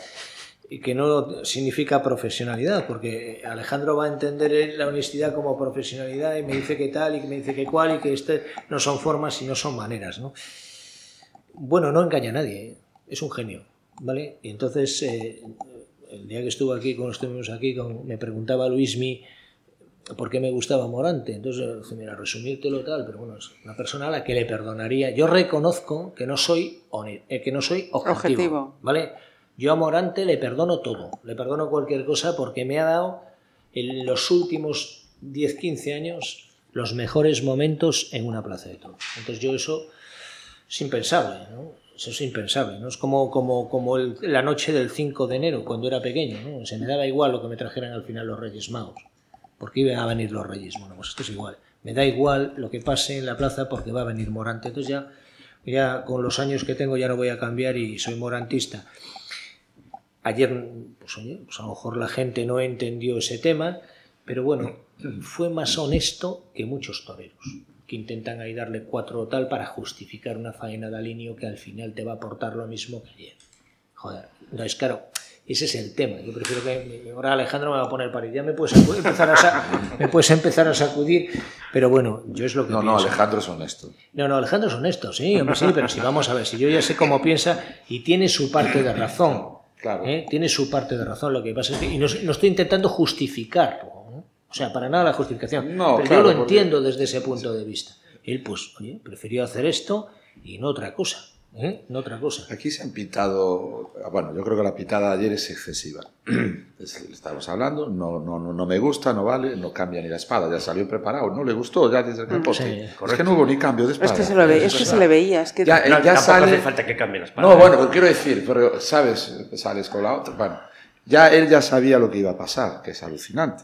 E: y que no significa profesionalidad, porque Alejandro va a entender la honestidad como profesionalidad y me dice que tal y que me dice que cual y que este no son formas y no son maneras, ¿no? Bueno, no engaña a nadie, ¿eh? es un genio, ¿vale? Y entonces, eh, el día que estuvo aquí, cuando estuvimos aquí, con- me preguntaba Luismi por qué me gustaba Morante. Entonces, mira, resumírtelo tal, pero bueno, es una persona a la que le perdonaría. Yo reconozco que no soy, eh, que no soy objetivo,
D: Objetivo.
E: ¿vale? Yo a Morante le perdono todo, le perdono cualquier cosa porque me ha dado en los últimos 10, 15 años los mejores momentos en una plaza de toros. Entonces yo eso es impensable, ¿no? Eso es impensable, ¿no? Es como, como, como la noche del 5 de enero, cuando era pequeño, ¿no? Se me daba igual lo que me trajeran al final los Reyes Magos. Porque iban a venir los Reyes. Bueno, pues esto es igual. Me da igual lo que pase en la plaza porque va a venir Morante. Entonces ya, ya con los años que tengo ya no voy a cambiar y soy morantista. Ayer, pues oye, pues a lo mejor la gente no entendió ese tema, pero bueno, fue más honesto que muchos toreros, que intentan ahí darle cuatro o tal para justificar una faena de alineo que al final te va a aportar lo mismo que ayer. Joder, no es claro. Ese es el tema. Yo prefiero que ahora Alejandro me va a poner para Ya me puedes, empezar a sa- me puedes empezar a sacudir, pero bueno, yo es lo que
A: No, no. Alejandro es honesto.
E: No, no, Alejandro es honesto, sí, hombre, sí, pero si vamos a ver, si yo ya sé cómo piensa y tiene su parte de razón.
A: Claro.
E: ¿eh? Tiene su parte de razón. Lo que pasa es que. Y no, no estoy intentando justificarlo. ¿no? O sea, para nada la justificación.
A: No,
E: pero
A: claro,
E: yo lo
A: porque-
E: entiendo desde ese punto de vista. Él, pues, oye, prefirió hacer esto y no otra cosa. ¿eh? No otra cosa.
A: Aquí se han pitado, bueno, yo creo que la pitada de ayer es excesiva. Es- Estamos hablando, no, no, no, no me gusta, no vale, no cambia ni la espada, ya salió preparado, no le gustó ya desde el capote.
E: sí,
A: es que no hubo ni cambio de
D: Es
A: espada.
D: que se, lo ve, es que se le veía, es que
A: Ya, eh,
H: No,
A: ya
H: tampoco
A: sale...
H: hace falta que cambie las
A: No, bueno, pero quiero decir, pero sabes, sales con la otra. Bueno, ya él ya sabía lo que iba a pasar, que es alucinante.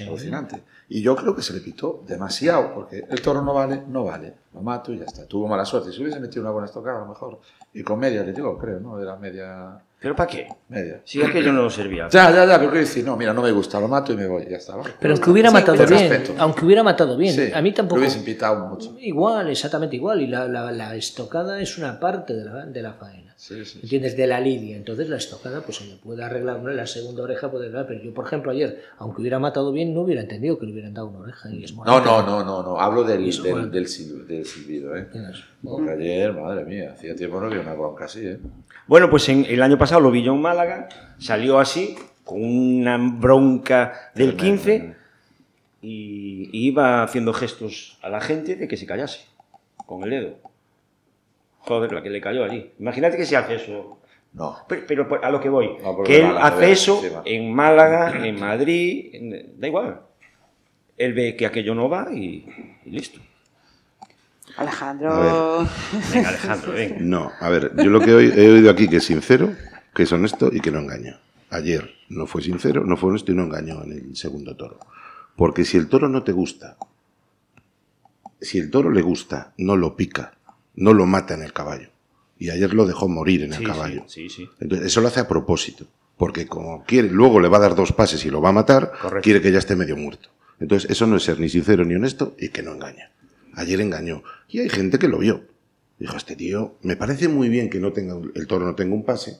A: Alucinante. Y yo creo que se le pitó demasiado, porque el toro no vale, no vale. Lo mato y ya está. Tuvo mala suerte. Si hubiese metido una buena estocada, a lo mejor. Y con media le digo, creo, ¿no? Era media.
H: ¿Pero para qué?
A: Media.
H: Si aquello no servía.
A: Ya, ya, ya, pero quiero decir, no, mira, no me gusta, lo mato y me voy, ya está. ¿vale?
E: Pero aunque hubiera
A: Sí,
E: matado bien,
A: respeto.
E: aunque hubiera matado bien,
A: Sí,
E: a mí tampoco.
A: Lo hubiesen pitado mucho.
E: Igual, exactamente igual. Y la, la- la estocada es una parte de la, de la faena.
A: Sí, sí.
E: ¿Entiendes? De la lidia. Entonces la estocada, pues oye, puede arreglar una, la segunda oreja, puede arreglar. Pero yo, por ejemplo, ayer, aunque hubiera matado bien, no hubiera entendido que le hubieran dado una oreja. Y es
A: No,
E: morante.
A: no, no, no, no. Hablo del, del,
E: bueno.
A: del, sil- del silbido, ¿eh? Porque ayer, madre mía, hacía tiempo no había una bronca así, ¿eh?
H: Bueno, pues en, el año pasado lo vi yo en Málaga, salió así, con una bronca del 15, y, y iba haciendo gestos a la gente de que se callase, con el dedo. Joder, la que le cayó allí. Imagínate que se hace eso.
A: No.
H: Pero, pero por- a lo que voy,
A: No,
H: que él
A: Málaga,
H: hace eso en Málaga, en Madrid, en- da igual. Él ve que aquello no va y, y listo.
D: Alejandro.
H: Venga, Alejandro, venga.
F: No, a ver, yo lo que he oído aquí que es sincero, que es honesto y que no engaña. Ayer no fue sincero, no fue honesto y no engañó en el segundo toro. Porque si el toro no te gusta, si el toro le gusta, no lo pica, no lo mata en el caballo. Y ayer lo dejó morir en el
H: Sí,
F: caballo.
H: sí, sí, sí.
F: Entonces, eso lo hace a propósito. Porque como quiere, luego le va a dar dos pases y lo va a matar,
H: Correcto.
F: quiere que ya esté medio muerto. Entonces, eso no es ser ni sincero ni honesto y que no engaña. Ayer engañó. Y hay gente que lo vio. Dijo, este tío, me parece muy bien que no tenga, el toro no tenga un pase,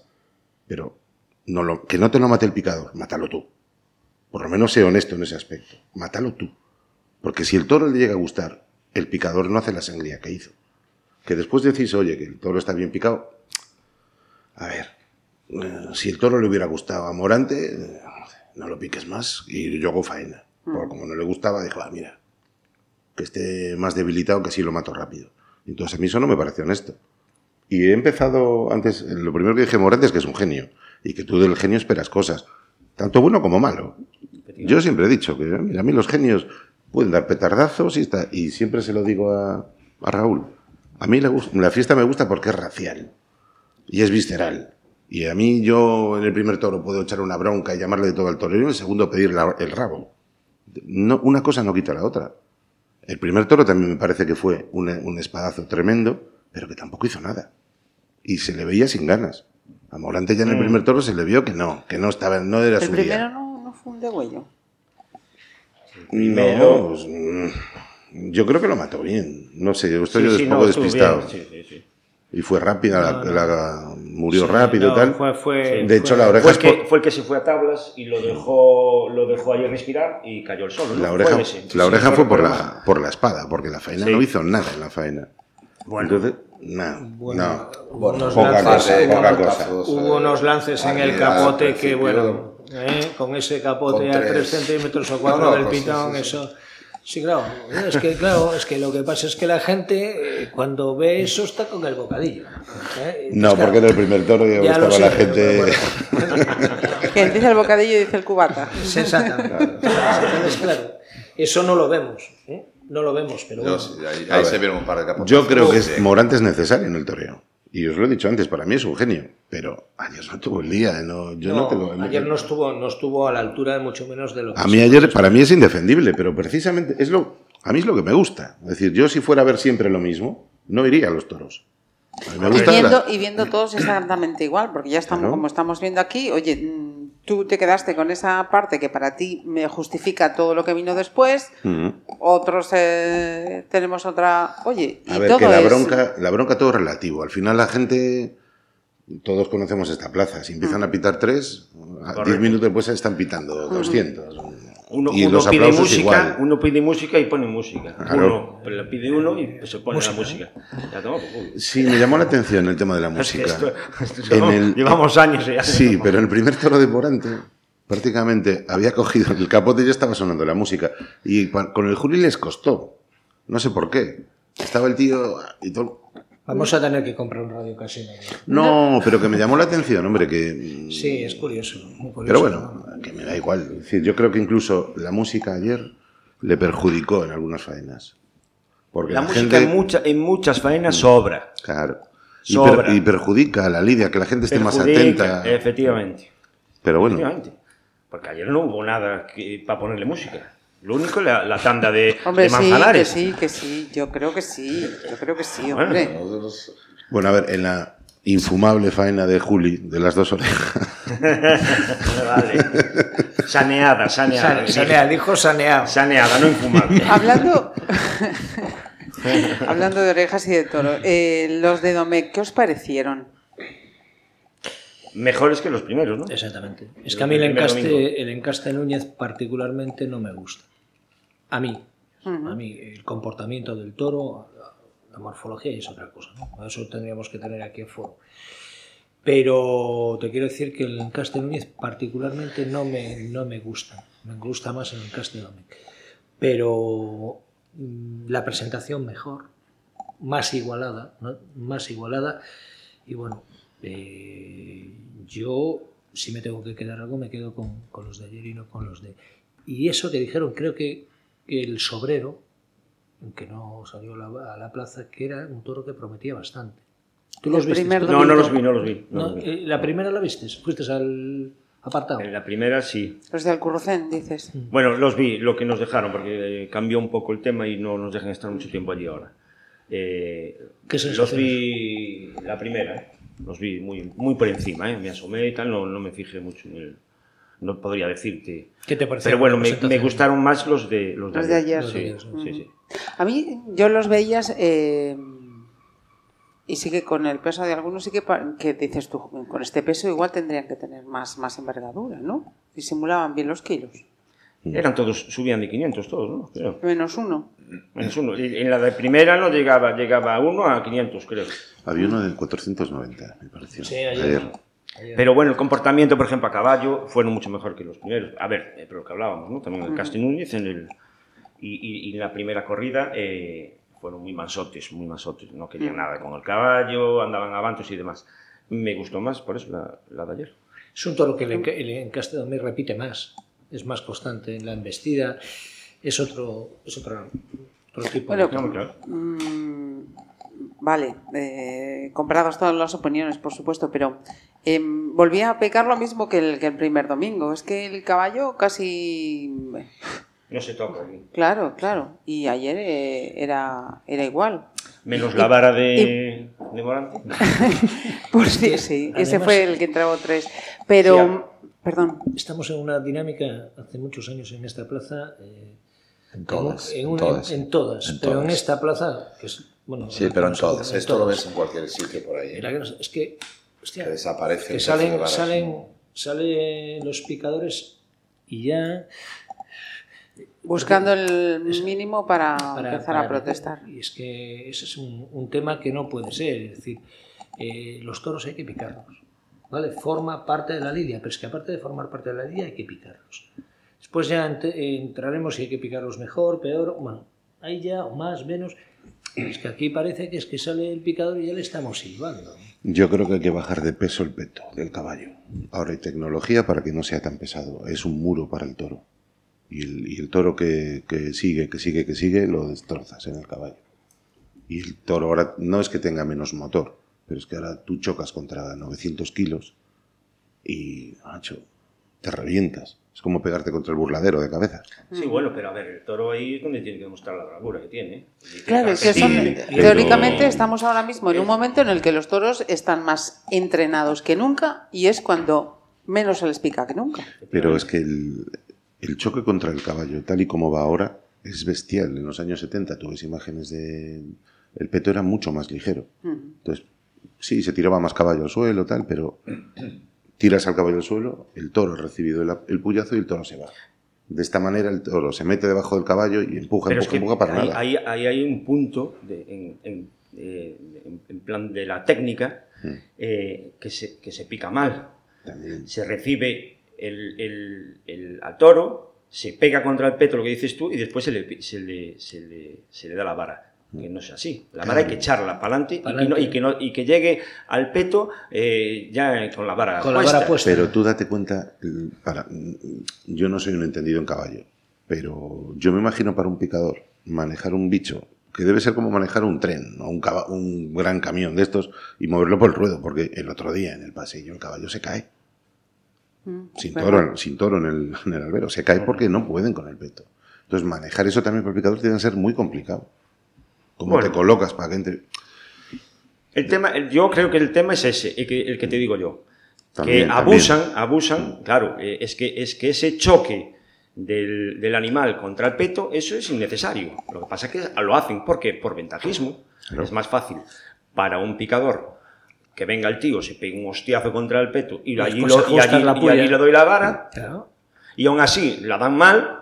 F: pero no lo, que no te lo mate el picador, mátalo tú. Por lo menos sé honesto en ese aspecto. Mátalo tú. Porque si el toro le llega a gustar, el picador no hace la sangría que hizo. Que después decís, oye, que el toro está bien picado. A ver, eh, si el toro le hubiera gustado a Morante, eh, no lo piques más y yo hago faena. Porque como no le gustaba, dijo, ah, mira, que esté más debilitado que así lo mato rápido. Entonces a mí eso no me parece honesto. Y he empezado antes, lo primero que dije Morante es que es un genio y que tú del genio esperas cosas, tanto bueno como malo. Yo siempre he dicho que mira, a mí los genios pueden dar petardazos y, está, y siempre se lo digo a, a Raúl. A mí la fiesta me gusta porque es racial y es visceral. Y a mí yo en el primer toro puedo echar una bronca y llamarle de todo al torero y en el segundo pedir la- el rabo. No, una cosa no quita la otra. El primer toro también me parece que fue un, un espadazo tremendo, pero que tampoco hizo nada. Y se le veía sin ganas. A Morante ya en el primer toro se le vio que no, que no estaba, no era
D: El
F: su
D: primero
F: día.
D: no, no fue un degüello.
F: No, pues, mm, yo creo que lo mató bien. No sé, yo estoy
H: Sí, sí,
F: un poco despistado.
H: bien, sí, sí, sí.
F: Y fue rápida, la-
E: No, no.
F: la- murió
E: Sí,
F: rápido
E: no,
F: y tal.
E: fue- fue-
F: de hecho,
E: fue-
F: la oreja
H: Fue el, que, fue el que se fue a tablas y lo dejó, lo dejó ahí respirar y cayó el solo. ¿no?
F: La
H: Fue
F: oreja,
H: ese.
F: la
H: Sí,
F: oreja
H: sí,
F: fue por la, por la espada, porque la faena
H: Sí.
F: no hizo nada en la faena.
H: Bueno.
F: Entonces, no,
E: Bueno,
F: no.
E: hubo unos
F: poca
E: lances,
F: cosa,
A: eh,
F: poca cosa.
E: hubo unos lances en el capote que, bueno, ¿eh? con ese capote
A: Con
E: a 3
A: tres.
E: centímetros o 4
A: No, no,
E: del
A: pues
E: pitón,
A: sí, sí.
E: eso. Sí, claro, es que, claro, es que lo que pasa es que la gente eh, cuando ve eso está con el bocadillo. ¿eh?
F: No,
E: Entonces,
F: porque en
E: claro,
F: el primer toro
E: lo
F: estaba la
E: sé,
F: gente.
E: pero bueno.
D: Quien dice el bocadillo dice el cubata.
E: Exactamente. Entonces, claro, eso no lo vemos, ¿eh? No lo vemos, pero
A: Yo
E: bueno.
A: ahí, se vieron un par de capotes.
F: Yo creo que es. Morante es necesario en el toreo. Y os lo he dicho antes, para mí es un genio, pero ayer no tuvo el día. No, yo no,
E: No,
F: tengo-
E: ayer no estuvo, no estuvo a la altura, mucho menos de lo que
F: A mí ayer, para mí es indefendible, pero precisamente es lo, a mí es lo que me gusta. Es decir, yo si fuera a ver siempre lo mismo, no iría a los toros. A mí me
D: Y viendo,
F: la-
D: y viendo todos exactamente igual, porque ya estamos como estamos viendo aquí, oye, mm, tú te quedaste con esa parte que para ti me justifica todo lo que vino después, otros eh, tenemos otra, oye, y
F: A ver,
D: todo
F: que la
D: es-
F: bronca, la bronca todo es relativo. Al final la gente, todos conocemos esta plaza. Si empiezan a pitar tres, diez minutos después están pitando 200.
H: Uno,
F: y
H: uno
F: los
H: pide
F: aplausos
H: música,
F: igual.
H: uno pide música y pone música.
F: Claro.
H: Uno le pide uno y se pone
E: Música,
H: la música. Ya.
F: Sí, me llamó la atención el tema de la
H: Es que
F: música.
H: esto- esto
F: En
H: no-
F: el-
H: Llevamos años ya.
F: Sí, pero en el primer toro de Morante, prácticamente había cogido el capote y ya estaba sonando la música. Y con el Juli les costó. No sé por qué. Estaba el tío y todo.
E: Vamos a tener que comprar un radio casino.
F: No, pero que me llamó la atención, hombre, que.
E: Sí, es curioso. muy curioso.
F: Pero bueno, que me da igual. Es decir, yo creo que incluso la música ayer le perjudicó en algunas faenas. Porque
H: La
F: la,
H: música
F: gente.
H: en, mucha- en muchas faenas sobra.
F: Claro. Y,
H: Sobra.
F: per- y perjudica a la lidia, que la gente esté más atenta.
H: Efectivamente.
F: Pero bueno,
H: efectivamente. Porque ayer no hubo nada que- para ponerle música. Lo único la, la tanda de,
D: Hombre,
H: de
D: sí, que
H: Manzanares.
D: sí, que sí, yo creo que sí, yo creo que sí,
H: Bueno,
D: hombre.
F: bueno, a ver, en la infumable faena de Juli, de las dos orejas.
H: Vale. Saneada, saneada.
E: Sane- Sanea, dijo saneado.
H: Saneada, no infumable.
D: Hablando, hablando de orejas y de toro, eh, los de Domecq, ¿qué os parecieron?
H: Mejores que los primeros, ¿no?
E: Exactamente. Es que a mí el encaste, el encaste Núñez particularmente no me gusta. A mí. A mí, el comportamiento del toro, la, morfología es otra cosa. ¿no? Eso tendríamos que tener aquí a foro. Pero te quiero decir que el encaste Núñez particularmente no me, no me gusta. Me gusta más el encaste Domecq. Pero mm, la presentación mejor, más igualada, ¿no? más igualada. Y bueno, eh, yo si me tengo que quedar algo me quedo con, con los de ayer y no con los de... Y eso que dijeron, creo que, que el sobrero, que no salió a la, a la plaza, que era un toro que prometía bastante. ¿Tú los viste?
H: No, no los vi, no los vi. no
E: No,
H: los vi.
E: eh, ¿La primera la viste? ¿Fuiste al apartado?
H: En la primera sí.
D: Los de Alcurrucén, dices.
H: Bueno, los vi, lo que nos dejaron, porque eh, cambió un poco el tema y no nos dejan estar mucho tiempo allí ahora. Eh,
E: ¿Qué
H: los vi la primera, ¿eh? Los vi muy, muy por encima, ¿eh? me asomé y tal, no, no me fijé mucho en el... No podría decirte.
E: ¿Qué te pareció?
H: Pero bueno, me, me gustaron más los de los de
D: Los de
H: ayer. Sí,
E: de
H: sí,
E: ayer,
H: sí.
D: A mí, yo los veías, eh, y sí que con el peso de algunos, sí que, que dices tú, con este peso igual tendrían que tener más, más envergadura, ¿no? Disimulaban bien los kilos.
H: Eran todos, subían de 500 todos, ¿no? Creo.
D: Menos uno.
H: Menos uno. En la de primera no llegaba, llegaba uno a 500, creo.
F: Había uno de 490, me pareció.
E: Sí, ayer. Ayer.
H: Pero bueno, el comportamiento, por ejemplo, a caballo, fueron mucho mejor que los primeros. A ver, eh, pero lo que hablábamos, ¿no? También el Casti Núñez en el, y, y- y en la primera corrida eh, fueron muy mansotes, muy mansotes. No querían nada con el caballo, andaban avantos y demás. Me gustó más, por eso, la, la de ayer.
E: Es un toro que el, enca- el encaste Domecq repite más, es más constante en la embestida, es otro, es otro, otro tipo
D: Bueno,
E: de
H: claro.
D: Mm, vale, eh, comprados todas las opiniones, por supuesto, pero eh, volvía a pecar lo mismo que el, que el primer domingo. Es que el caballo casi...
H: No se toca.
D: Claro, claro. Y ayer eh, era, era igual.
H: Menos la vara de, de Morante.
D: Pues sí, sí, ese fue el que entraba tres. Pero,
H: Sí,
D: perdón,
E: Estamos en una dinámica hace muchos años en esta plaza. eh,
A: En todas,
E: en,
A: en
E: una-
A: todas.
E: en todas,
A: En
E: pero en esta plaza, que es. Bueno,
A: Sí, pero en todas. Esto lo ves en cualquier sitio por ahí. ¿eh?
E: Es que. hostia,
A: Que desaparece
E: que
A: de
E: salen, salen, salen los picadores y ya.
D: buscando el mínimo para,
E: para-
D: empezar
E: para-
D: a protestar.
E: Y es que ese es un, un tema que no puede ser. Es decir, eh, los toros hay que picarlos. ¿Vale? Forma parte de la lidia, pero es que aparte de formar parte de la lidia hay que picarlos. Después ya ent- entraremos si hay que picarlos mejor, peor. Bueno, hay ya más, menos. Es que aquí parece que es que sale el picador y ya le estamos silbando.
F: Yo creo que hay que bajar de peso el peto del caballo. Ahora hay tecnología para que no sea tan pesado. Es un muro para el toro. Y el, y el toro que, que sigue, que sigue, que sigue, lo destrozas en el caballo. Y el toro ahora no es que tenga menos motor, Pero es que ahora tú chocas contra 900 kilos y, macho, te revientas. Es como pegarte contra el burladero de cabeza.
H: Sí, bueno, pero a ver, el toro ahí es donde tiene que demostrar la bravura que tiene.
D: Claro, es que
H: Sí,
D: son-
H: pero-
D: teóricamente estamos ahora mismo en un momento en el que los toros están más entrenados que nunca y es cuando menos se les pica que nunca.
F: Pero es que el, el choque contra el caballo, tal y como va ahora, es bestial. En los años 70 tú ves imágenes de... El peto era mucho más ligero. Entonces, sí, se tiraba más caballo al suelo, tal, pero tiras al caballo al suelo, el toro ha recibido el, el puyazo y el toro se va. De esta manera el toro se mete debajo del caballo y empuja,
H: Pero
F: empuja,
H: es que
F: empuja para
H: ahí,
F: nada.
H: ahí- ahí hay un punto de- en, en- eh, en- plan de la técnica eh, que, se, que se pica mal.
F: También.
H: Se recibe el, el- el- al toro, se pega contra el peto, lo que dices tú, y después se le, pi- se le, se le- se le da la vara. Que no es así. La vara hay que echarla para adelante y, que no- y, que no- y que llegue al peto eh, ya con la vara
E: Con la
H: puesta.
E: vara puesta.
F: Pero tú date cuenta, el- para, yo no soy un entendido en caballo, pero yo me imagino para un picador manejar un bicho que debe ser como manejar un tren o un, caba- un gran camión de estos y moverlo por el ruedo, porque el otro día en el pasillo el caballo se cae. Sin
D: ¿verdad?
F: toro, sin toro en el, en el albero. Se cae porque no pueden con el peto. Entonces, manejar eso también para el picador tiene que ser muy complicado. ¿Cómo
H: Bueno.
F: te colocas para que entre?
H: El tema, yo creo que el tema es ese, el que, el que te digo yo.
F: También,
H: que abusan, abusan, claro, eh, es, que, es que ese choque del, del animal contra el peto, eso es innecesario. Lo que pasa es que lo hacen porque por ventajismo
F: Claro.
H: es más fácil para un picador que venga el tío, se pegue un hostiazo contra el peto y, allí, lo- y allí-
E: la
H: y allí le doy la vara
E: Claro.
H: y aún así la dan mal,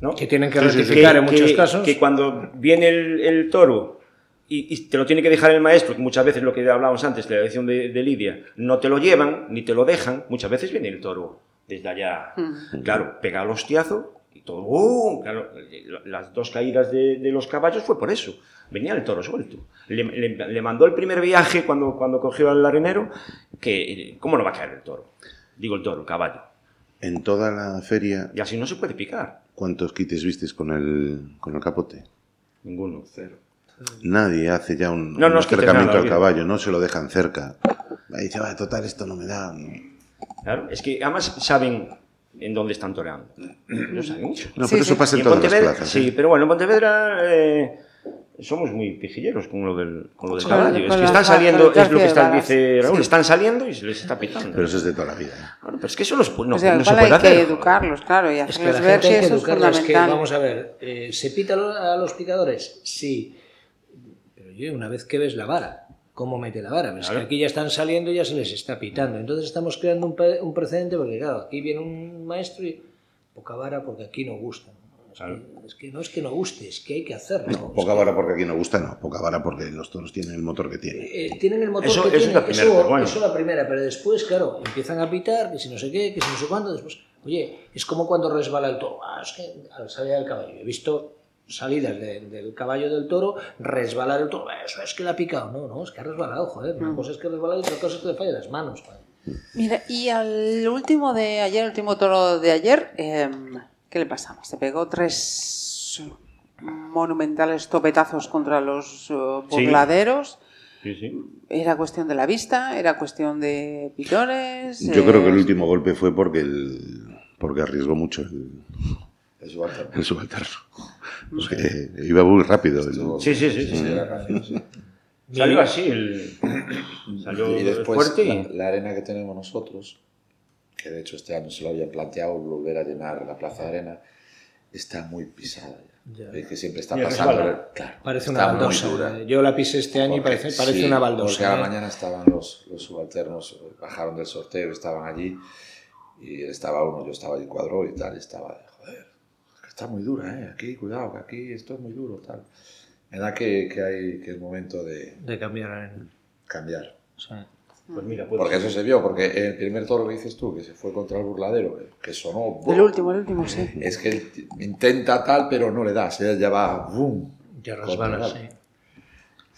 H: ¿no?
E: Que tienen que
F: Sí, sí, sí.
E: rectificar en
H: que-
E: muchos
H: que-
E: casos.
H: Que cuando viene el, el toro y, y te lo tiene que dejar el maestro, que muchas veces lo que hablábamos antes, de la lección de, de Lidia, no te lo llevan ni te lo dejan, muchas veces viene el toro desde allá. Claro, pega el hostiazo y todo. ¡uh! Claro, las dos caídas de, de los caballos fue por eso. Venía el toro suelto. Le, le- le mandó el primer viaje cuando, cuando cogió al arenero, que ¿cómo no va a caer el toro? Digo el toro, el caballo.
F: En toda la feria,
H: Y así no se puede picar.
F: ¿Cuántos quites vistes con el, con el capote?
H: Ninguno. Cero.
F: Nadie hace ya un,
H: No, no
F: un acercamiento
H: nada,
F: al
H: bien.
F: caballo, no se lo dejan cerca. Ahí dice, va, total, esto no me da. no".
H: Claro, es que además saben en dónde están toreando. Lo saben mucho.
F: No,
D: Sí,
F: pero
D: sí.
F: eso pasa en
H: en
F: todas las plazas.
H: sí,
F: ¿eh?
H: pero bueno, en Pontevedra eh, somos muy pijilleros con lo del, con lo del
D: Claro,
H: caballo. Es que están saliendo, es lo que está, dice Raúl, están saliendo y se les está pitando.
F: Pero eso es de toda la vida.
H: Claro, pero es que eso los, no,
D: o sea,
H: no se puede
D: hay que educarlos, claro, y
E: Es que
D: ver
E: gente hay
D: que eso es
E: educarlos. Es que,
D: fundamental.
E: vamos a ver, eh, ¿se pita a lo- a los picadores? Sí. Pero oye, una vez que ves la vara, ¿cómo mete la vara? Es que aquí ya están saliendo y ya se les está pitando. Entonces estamos creando un, un precedente porque, claro, aquí viene un maestro y poca vara porque aquí no gusta. Es,
H: Claro.
E: que, es que no es que no guste, es que hay que hacerlo.
F: Poca vara porque aquí no gusta, no. Poca vara porque los toros tienen el motor que tienen.
E: Eh, tienen el motor
H: Eso-
E: que
H: eso es
E: tienen,
H: la primera,
E: eso,
H: bueno.
E: eso es la primera, pero después, claro, empiezan a pitar, que si no sé qué, que si no sé cuánto, después, oye, es como cuando resbala el toro, ah, es que al salir del caballo, he visto salidas de- del caballo del toro, resbalar el toro, eso es que le ha picado, no, no, es que ha resbalado, joder, una cosa es que resbala y otra cosa es que le falla las manos, joder.
D: Mira, y al último de ayer, el último toro de ayer, eh, ¿qué le pasamos? Se pegó tres monumentales topetazos contra los eh, burladeros.
H: Sí, sí.
D: Era cuestión de la vista, era cuestión de pitones.
F: Yo
D: eh,
F: creo que el último golpe fue porque el, porque arriesgó mucho el,
A: El subalterno.
F: el subalterno. Porque iba muy rápido. el-
H: Sí, sí, sí, sí. Salió así, el, salió
A: Y después
H: fuerte y...
A: la, la arena que tenemos nosotros, que de hecho este año se lo habían planteado volver a llenar la plaza de arena, está muy pisada ya.
E: Ya.
A: Es que siempre está
H: Y
A: pasando. Claro,
E: Parece
A: está
E: una baldosa.
A: dura.
E: Yo la pisé este año y
A: Porque-
E: parece, parece
A: sí,
E: una
A: Porque
E: baldosa.
A: a la
E: ¿eh?
A: mañana estaban los, los subalternos, bajaron del sorteo, estaban allí, y estaba uno, yo estaba allí cuadro y tal, y estaba, joder, está muy dura, ¿eh? Aquí, cuidado, que aquí esto es muy duro, tal. Me da que, que hay que es momento de
E: De cambiar en...
A: cambiar.
E: sí.
H: Pues mira, pues,
A: Porque eso se vio, porque el primer toro que dices tú, que se fue contra el burladero, que sonó...
D: El último, el último, sí.
A: Es que él intenta tal, pero no le das, él ya va, ¡bum!
E: Ya resbala, sí.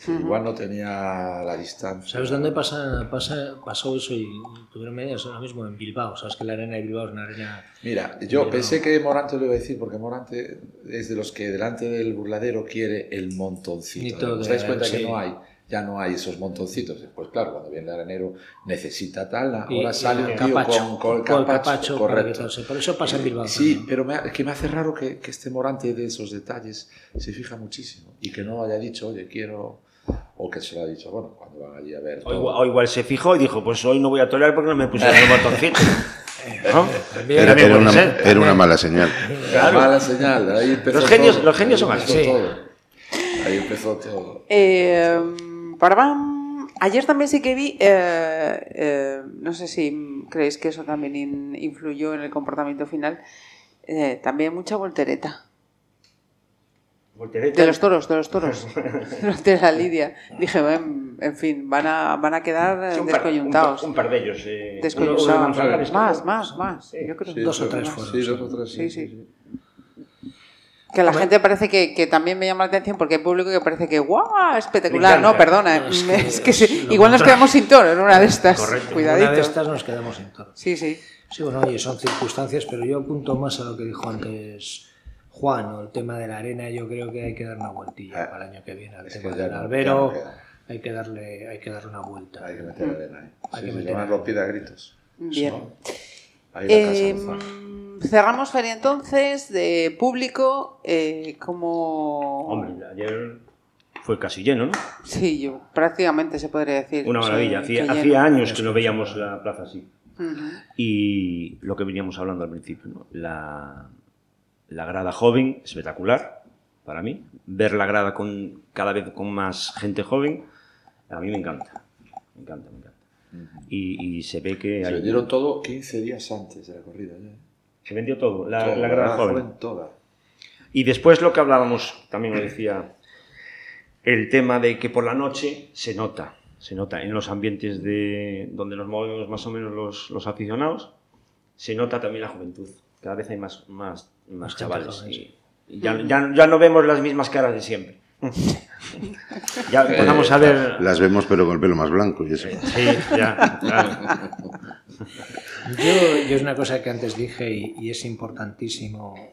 A: Igual no tenía la distancia.
E: ¿Sabes dónde pasa, pasa, pasó eso? Y tuvieron medidas ahora mismo en Bilbao. Sabes que la arena de Bilbao es una arena.
A: Mira, yo pensé que Morante lo iba a decir, porque Morante es de los que delante del burladero quiere el montoncito. ¿Os dais cuenta que no hay ya no hay esos montoncitos. Pues claro, cuando viene el arenero necesita tal,
E: Y-
A: ahora sale
E: y
A: un
E: el
A: tío
E: capacho,
A: con, con el
E: con el
A: capacho, correcto.
E: Por eso pasa en Bilbao
A: Sí,
E: también.
A: pero me, que me hace raro que, que este Morante de esos detalles se fija muchísimo y que no haya dicho, oye, quiero... O que se lo ha dicho, bueno, cuando van allí a ver...
H: O igual, o igual se fijó y dijo, pues hoy no voy a torear porque no me pusieron el botoncito. ¿No?
F: Era, una,
H: ser.
F: era una mala señal.
A: La mala señal, ahí
H: Los genios-
A: todo.
H: los genios son
A: Ahí
H: así.
A: empezó todo. Ahí empezó todo.
D: Eh, para bam. Ayer también sí que vi, eh, eh, no sé si creéis que eso también in- influyó en el comportamiento final, eh, también mucha voltereta.
H: Voltereta.
D: De los toros, de los toros. de la lidia. Dije, en, en fin, van a, van a quedar
H: Sí, un par-
D: descoyuntados.
H: Un, un par de ellos. Eh, uno de
D: Descoyuntados. Más, más, más. Yo creo.
A: Sí,
E: Dos o tres fueron,
A: Sí,
E: sí.
A: dos o tres, sí.
D: Sí, sí.
A: sí, sí.
D: Que la gente parece que, que también me llama la atención porque hay público que parece que ¡guau! Espectacular. No, perdona.
E: No, es
D: me-
E: que
D: es que
E: es
D: sí,
E: lo
D: igual nos quedamos sin toro en una de estas.
H: Correcto.
D: Cuidadito.
E: Una de estas nos quedamos sin todo.
D: Sí, sí.
E: Sí, bueno, oye, son circunstancias, pero yo apunto más a lo que dijo antes Juan, o el tema de la arena, yo creo que hay que dar una vueltilla
A: Ah,
E: para el año que viene. Al tema del albero, hay que darle, hay que darle una vuelta.
A: Hay que meter arena ahí.
E: Hay
A: Sí,
E: que meter arena.
A: lo pide a gritos.
D: Bien.
A: Ahí la casa
D: Eh,
A: Alfaro.
D: Cerramos feria entonces de público. Eh, como.
H: Hombre, ayer fue casi lleno, ¿no?
D: Sí, yo prácticamente se podría decir.
H: Una
D: Sí,
H: maravilla.
D: que
H: Hacía, hacía años que no veíamos la plaza así.
D: Ujú.
H: Y lo que veníamos hablando al principio, ¿no? La, la grada joven, espectacular para mí. Ver la grada con cada vez con más gente joven, a mí me encanta. Me encanta, me encanta. Y, y se ve que
A: Se
H: hay-
A: vendieron todo 15 días antes de la corrida. ya.
H: Se vendió todo, la,
A: Todo,
H: la grada joven.
A: toda.
H: Y después lo que hablábamos, también lo decía, el tema de que por la noche se nota, se nota en los ambientes de donde nos movemos más o menos los, los aficionados, se nota también la juventud. Cada vez hay más, más, más chavales.
E: joven,
H: y-
E: sí.
H: y ya, ya, ya no vemos las mismas caras de siempre. ya empezamos a ver...
F: Las vemos pero con el pelo más blanco y eso.
H: Sí, ya, claro.
E: Yo, yo es una cosa que antes dije y, y es importantísimo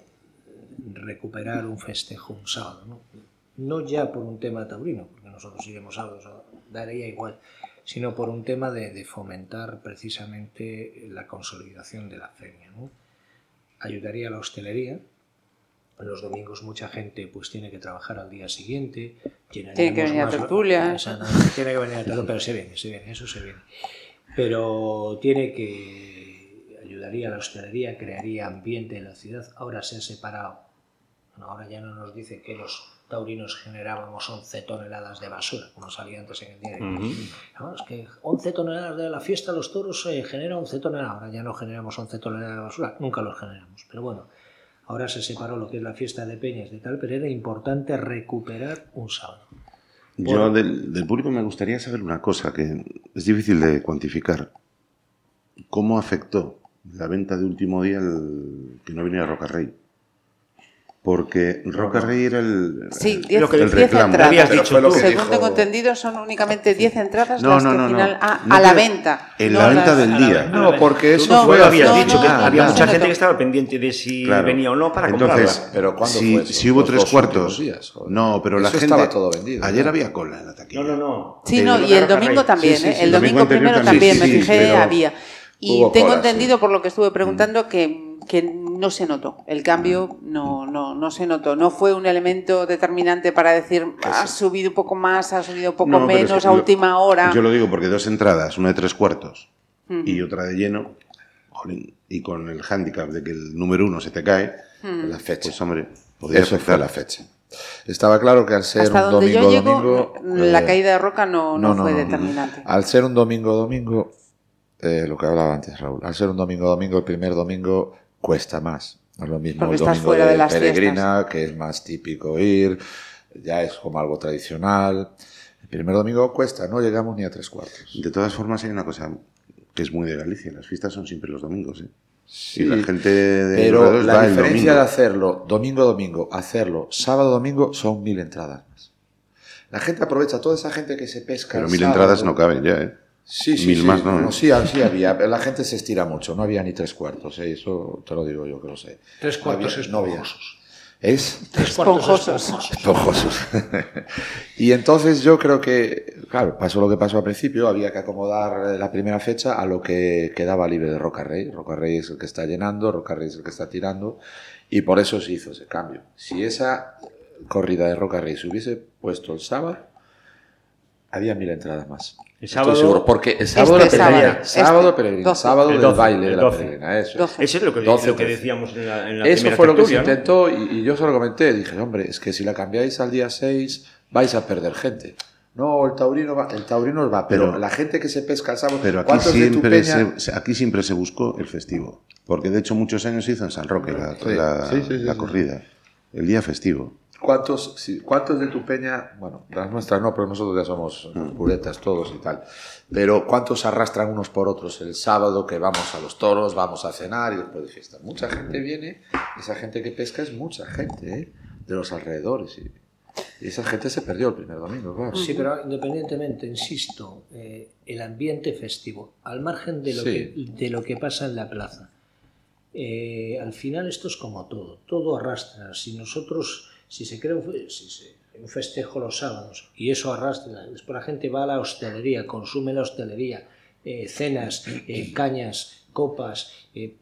E: recuperar un festejo un sábado, ¿no? No ya por un tema taurino, porque nosotros iremos sábados, daría igual, sino por un tema de, de fomentar precisamente la consolidación de la feria, ¿no? Ayudaría a la hostelería. Los domingos mucha gente pues tiene que trabajar al día siguiente.
D: Tiene que venir a tertulia.
E: Tiene que venir a tertulia, pero se viene, se viene, eso se viene pero tiene que ayudaría a la hostelería, crearía ambiente en la ciudad. Ahora se ha separado. Bueno, ahora ya no nos dice que los taurinos generábamos 11 toneladas de basura, como salía antes en el diario.
H: Ujú.
E: No, es que 11 toneladas de la fiesta de los toros eh, genera 11 toneladas. Ahora ya no generamos 11 toneladas de basura, nunca los generamos. Pero bueno, ahora se separó lo que es la fiesta de peñas de tal, pero era importante recuperar un sábado.
F: Yo del, del público me gustaría saber una cosa que es difícil de cuantificar. ¿Cómo afectó la venta de último día el que no viniera Roca Rey? Porque Roca Rey era el,
D: Sí, 10
H: Lo que
F: el
D: diez
F: reclamo.
D: entradas.
H: Habías dicho
A: lo que
D: Según
A: dijo-
D: tengo entendido, son únicamente 10 entradas
F: No,
D: las
F: no,
D: que
F: no,
D: final. Ah,
F: No
D: a la venta.
F: En
D: no
F: la venta
D: las-
F: del día.
A: No, porque eso
D: No,
A: fue
H: Tú lo habías
D: no,
H: dicho,
D: no,
H: que
D: no,
H: había
D: no,
H: mucha
D: no,
H: gente
D: no.
H: que estaba pendiente de si
F: Claro.
H: venía o no para
F: Entonces,
H: comprarla.
A: Pero ¿cuándo
F: si,
A: fue eso?
F: si hubo
A: Los
F: tres cuartos.
A: días,
F: no, pero la
A: Eso
F: gente.
A: estaba todo vendido,
F: Ayer
A: ¿no?
F: había cola en la taquilla.
H: No, no, no.
D: Sí,
H: Eh,
D: no, y
H: de
D: el domingo también, ¿eh? el
F: domingo
D: primero
F: también.
D: me fijé, había. Y tengo entendido por lo que estuve preguntando que, que no se notó. El cambio no, no, no se notó. No fue un elemento determinante para decir ha subido un poco más, ha subido un poco
F: No, pero es
D: menos
F: que
D: a
F: lo-
D: última hora.
F: Yo lo digo porque dos entradas, una de tres cuartos y otra de lleno, jolín, y con el hándicap de que el número uno se te cae,
A: La fecha.
F: pues hombre, podría
A: Eso fue la fecha. Estaba claro que al ser
D: Hasta
A: un
D: donde
A: domingo
D: yo llego,
A: domingo.
D: la
A: eh,
D: caída de roca no, no, fue determinante.
A: Al ser un domingo domingo, eh, lo que hablaba antes Raúl, al ser un domingo domingo, el primer domingo cuesta más. No es lo mismo
D: Porque
A: el
D: estás
A: domingo
D: fuera
A: de,
D: de las
A: peregrina, que es más típico ir, ya es como algo tradicional. El primer domingo cuesta, no llegamos ni a tres cuartos.
F: De todas formas, hay una cosa que es muy de Galicia: las fiestas son siempre los domingos. ¿eh?
A: Sí,
F: y la gente de
A: pero la
F: va
A: diferencia de hacerlo domingo domingo, hacerlo sábado domingo son mil entradas más. La gente aprovecha, toda esa gente que se pesca.
F: Pero mil
A: sábado-
F: entradas no caben ya, ¿eh?
A: Sí, sí,
F: Mil
A: sí.
F: más, ¿no?
A: sí, sí había. La gente se estira mucho. No había ni tres cuartos, ¿eh? eso te lo digo yo que lo sé.
E: Tres
A: No
E: cuartos
A: había- no había.
E: pojosos.
A: es
E: Tres
D: Esponjosos.
A: esponjosos. y entonces yo creo que, claro, pasó lo que pasó al principio, había que acomodar la primera fecha a lo que quedaba libre de Roca Rey. Roca Rey es el que está llenando, Roca Rey es el que está tirando, y por eso se hizo ese cambio. Si esa corrida de Roca Rey se hubiese puesto el sábado, había mil entradas más.
H: El
A: Estoy
H: sábado-
A: seguro, porque el sábado
D: Este
A: de la peregrina,
D: sábado,
A: sábado
D: este,
A: peregrina,
D: 12.
A: sábado
H: El
A: del
H: 12,
A: baile de la
H: 12.
A: peregrina, eso.
D: 12.
H: Eso es lo que,
A: 12,
H: lo que
A: 13.
H: decíamos en la, en la
A: Eso
H: primera
A: fue lo que se intentó y, y yo se lo comenté. Dije, hombre, es que si la cambiáis al día 6 vais a perder gente. No, el taurino va, el taurino va, pero,
F: Pero-
A: la gente que se pesca el sábado,
F: Pero aquí
A: ¿cuántos de tu
F: siempre,
A: peña?
F: se, aquí siempre se buscó el festivo. Porque de hecho muchos años se hizo en San Roque la,
A: Sí,
F: la-
A: sí, sí, sí,
F: la
A: sí.
F: corrida. El día festivo.
A: ¿Cuántos, sí, ¿Cuántos de tu peña? Bueno, las nuestras no, pero nosotros ya somos puretas todos y tal. Pero ¿cuántos arrastran unos por otros el sábado que vamos a los toros, vamos a cenar y después de fiesta? Mucha gente viene, esa gente que pesca es mucha gente, ¿eh? De los alrededores. Y, y esa gente se perdió el primer domingo, claro.
E: Sí, pero independientemente, insisto, eh, el ambiente festivo, al margen de lo,
A: Sí.
E: que, de lo que pasa en la plaza, eh, al final esto es como todo, todo arrastra. Si nosotros, si se crea un, si se- un festejo los sábados y eso arrastra, después la gente va a la hostelería, consume la hostelería, eh, cenas, eh, cañas, copas, eh,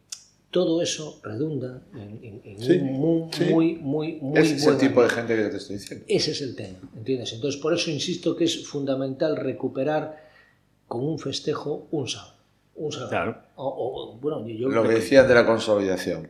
E: todo eso redunda en, en- en
A: Sí,
E: un muy,
A: sí.
E: muy, muy, muy
A: Ese es el tipo de gente que te estoy diciendo.
E: Ese es el tema, ¿entiendes? Entonces, por eso insisto que es fundamental recuperar con un festejo un sábado. Un sábado.
H: Claro.
E: O, o- bueno, yo
A: Lo que
E: creo
A: decían de la consolidación,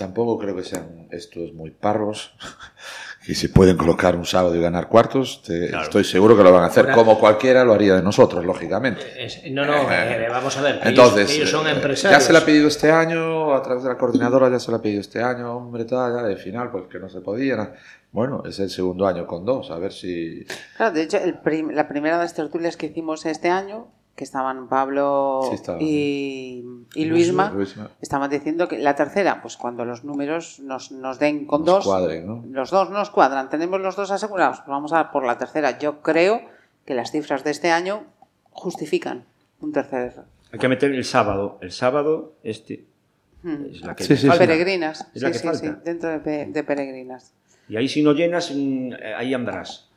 A: tampoco creo que sean estos muy parvos, que si pueden colocar un sábado y ganar cuartos, te-
H: Claro.
A: estoy seguro que lo van a hacer,
E: Ahora-
A: como cualquiera lo haría de nosotros, lógicamente.
E: Es- no, no, eh, vamos a ver. que
A: Entonces,
E: ellos, ellos son
A: eh,
E: empresarios.
A: ya se le ha pedido este año, a través de la coordinadora ya se le ha pedido este año, hombre, tal, ya de final, pues que no se podía. na- Bueno, es el segundo año con dos, a ver si...
D: Claro, de hecho, el prim- la primera de las tertulias que hicimos este año, que estaban Pablo
A: Sí,
D: y, y Luisma,
A: Luisma.
D: estaban diciendo que la tercera, pues cuando los números nos, nos den con
A: Nos
D: dos,
A: cuadren, ¿no?
D: los dos nos cuadran, tenemos los dos asegurados, pues vamos a por la tercera. Yo creo que las cifras de este año justifican un tercer.
H: Hay que meter el sábado. El sábado, este,
D: Hmm.
H: es la que
A: Sí, sí,
H: falta.
D: Peregrinas,
H: Es la
D: sí,
H: que
D: sí,
H: falta.
D: sí, dentro de, pe- de peregrinas.
H: Y ahí si no llenas, mm, ahí andarás.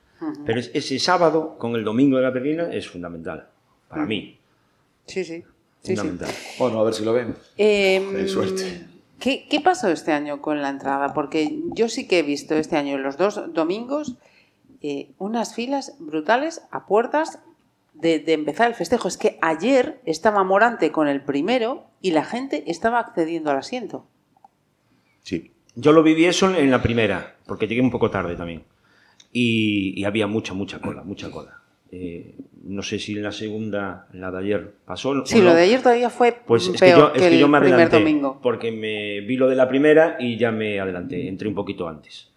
H: Pero es- ese sábado, con el domingo de la peregrina, es fundamental. Para mí,
D: Sí, sí. sí, sí.
A: Bueno, a ver si lo ven. Hay suerte.
D: ¿qué, qué pasó este año con la entrada? Porque yo sí que he visto este año los dos domingos eh, unas filas brutales a puertas de, de empezar el festejo. Es que ayer estaba Morante con el primero y la gente estaba accediendo al asiento.
F: Sí.
H: Yo lo viví eso en la primera, porque llegué un poco tarde también. Y, y había mucha, mucha cola, mucha cola. Eh, no sé si en la segunda, en la de ayer, pasó. o
D: Sí,
H: no.
D: lo de ayer todavía fue
H: Pues es que
D: peor
H: yo, es
D: que,
H: que
D: el
H: yo me
D: primer
H: adelanté,
D: domingo.
H: porque me vi lo de la primera y ya me adelanté, entré un poquito antes.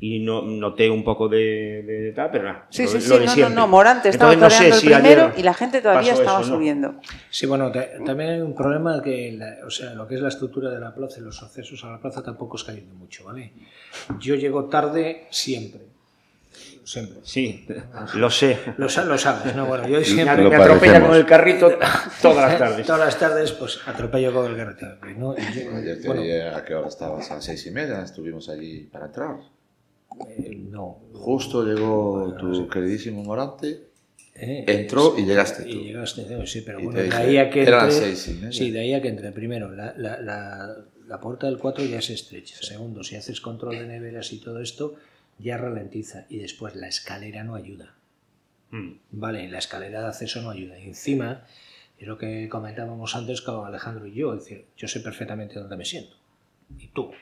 H: Y no, noté un poco de, de tal, pero nada.
D: Sí,
H: lo-
D: sí,
H: lo
D: sí,
H: de
D: no, no,
H: siempre.
D: no, Morante estaba
H: Entonces, no sé
D: toreando
H: si
D: el primero y la gente todavía estaba
H: eso, ¿no?
D: subiendo.
E: Sí, bueno, ta- también hay un problema que, la- o sea, lo que es la estructura de la plaza y los accesos a la plaza tampoco es cayendo mucho, ¿vale? Yo llego tarde siempre. Siempre.
H: Sí, lo sé.
E: Lo, sa- lo sabes, ¿no? Bueno, yo
H: Me,
E: siempre...
F: Lo
H: me atropella con el carrito todas las tardes.
E: Todas las tardes, pues atropello con el carretero. ¿no? Yo-
A: Ayer te
E: bueno,
A: vi a qué hora estabas, a las seis y media, estuvimos allí para entrar.
E: eh, no.
A: Justo llegó tu queridísimo Morante,
E: Eh,
A: entró y llegaste tú.
E: Y llegaste, no, sí, pero bueno, de ahí a que
A: eran
E: entre,
A: seis y media.
E: Sí, de ahí a que entre. Primero, la, la, la, la puerta del 4 ya se estrecha. Segundo, si haces control de neveras y todo esto, ya ralentiza. Y después, la escalera no ayuda.
H: Mm.
E: Vale, la escalera de acceso no ayuda. Y encima, es lo que comentábamos antes con Alejandro y yo, es decir, yo sé perfectamente dónde me siento. Y tú,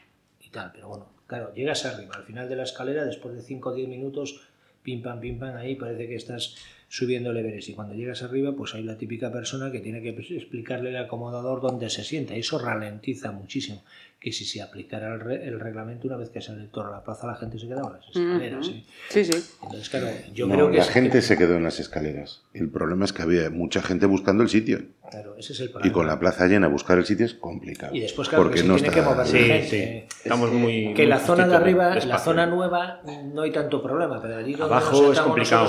E: y tal, pero bueno, claro, llegas arriba, al final de la escalera, después de 5 o 10 minutos, pim pam, pim pam, ahí parece que estás subiendo el Everest. Y cuando llegas arriba, pues hay la típica persona que tiene que pues, explicarle al acomodador dónde se sienta. Eso ralentiza muchísimo. Que si se aplicara el, re- el reglamento una vez que sale el toro a la plaza, la gente se quedaba en las escaleras. ¿eh?
D: Sí, sí.
E: Entonces, claro, yo
F: No,
E: creo que
F: la gente se quedó en las escaleras. El problema es que había mucha gente buscando el sitio.
E: Claro, ese es el
F: Y
E: problema.
F: con la plaza llena, buscar el sitio es complicado.
E: Y después, claro,
F: porque
E: que se
F: no
E: tiene
F: está...
E: que mover
H: Sí,
E: la gente.
H: sí. Estamos muy.
E: Que
H: muy
E: la zona de arriba, la zona nueva, no hay tanto problema, pero allí donde
H: Abajo
E: nos
H: es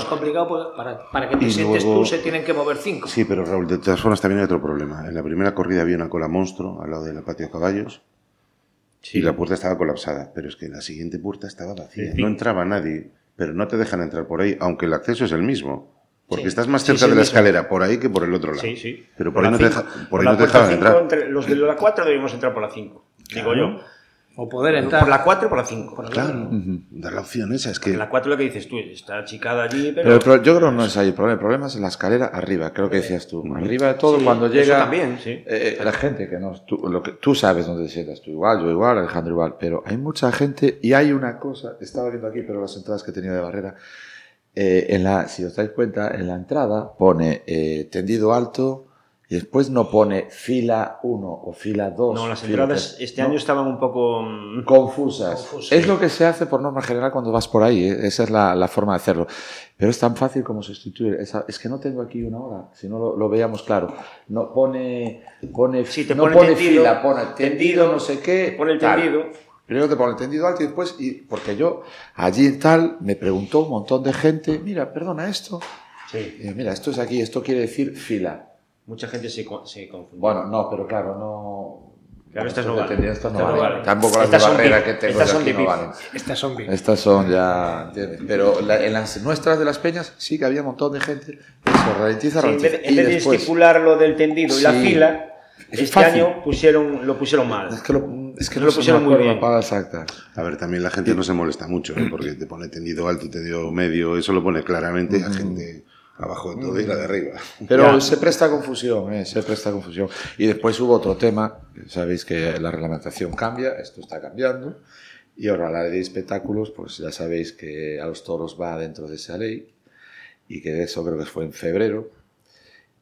H: complicado.
E: pues, para, para que te
F: Y
E: sientes
F: luego-
E: tú se tienen que mover cinco.
F: Sí, pero Raúl, de todas formas también hay otro problema. En la primera corrida había una cola monstruo al lado del patio de caballos y la puerta estaba colapsada, pero es que la siguiente puerta estaba vacía,
H: Sí, sí.
F: no entraba nadie, pero no te dejan entrar por ahí, aunque el acceso es el mismo. Porque
E: Sí.
F: estás más
E: Sí,
F: cerca
E: sí,
F: de la escalera por ahí que por el otro lado.
H: Sí, sí.
F: Pero por ahí
H: la
F: no te, deja- por ahí no te dejaban entrar.
H: entre- los de la 4 debimos entrar por la 5. Digo yo.
E: O poder entrar.
H: Por la 4 y por la 5.
F: Claro, dar la opción esa, es que...
H: En la 4 lo que dices tú, está achicada allí, pero...
A: Pero, yo creo que no es ahí el problema. El problema es en la escalera arriba, creo que decías tú. Arriba de todo,
H: Sí,
A: cuando
H: eso
A: llega.
H: también, sí.
A: eh, la gente que no. Tú, lo que, tú sabes dónde te sientas, tú igual, yo igual, Alejandro igual. Pero hay mucha gente y hay una cosa. Estaba viendo aquí, pero las entradas que tenía de barrera. eh, en la, si os dais cuenta, en la entrada pone eh, tendido alto y después no pone fila 1 o fila 2.
H: No, las entradas
A: tres.
H: este
A: No.
H: año estaban un poco... mm,
A: confusas.
E: Confusas.
A: Es lo que se hace por norma general cuando vas por ahí, ¿eh? esa es la, la forma de hacerlo. Pero es tan fácil como sustituir. esa- es que no tengo aquí una hora, si no lo, lo veíamos claro. No pone, pone,
H: Sí, te
A: no
H: pone
A: pone
H: tendido,
A: fila, pone tendido,
H: tendido,
A: no sé qué.
H: te pone el
A: tal.
H: tendido.
A: Primero te pone el tendido alto y después, y, porque yo allí tal, me preguntó un montón de gente, mira, perdona esto.
H: Sí.
A: Y mira, esto es aquí, esto quiere decir fila.
H: Mucha gente se, se confunde.
A: Bueno, no, pero claro, no.
H: Claro, estas
A: estos
H: no valen. Estas no
A: valen.
H: valen.
A: Tampoco las
H: Estas
A: de
H: son
A: barrera
H: VIP.
A: que tengo
H: Estas son
A: aquí no valen.
E: Estas son bien.
A: Estas son ya, ¿entiendes? Pero la- en las nuestras de las peñas sí que había un montón de gente. Eso, ralentiza,
H: Sí, en
A: ralentiza.
H: vez, en vez de estipular lo del tendido y la
A: Sí.
H: fila,
A: Es
H: este
A: fácil.
H: año pusieron, lo pusieron mal.
A: es que, lo, es que
H: No
A: no,
H: lo pusieron muy bien.
A: la palabra exacta.
F: A ver, también la gente no se molesta mucho, ¿eh? porque te pone tendido alto, tendido medio, eso lo pone claramente a gente abajo de todo y la de arriba.
A: Pero
H: Ya.
A: se presta confusión, ¿eh? se presta confusión. Y después hubo otro tema, sabéis que la reglamentación cambia, esto está cambiando, y ahora la ley de espectáculos, pues ya sabéis que a los toros va dentro de esa ley, y que de eso creo que fue en febrero.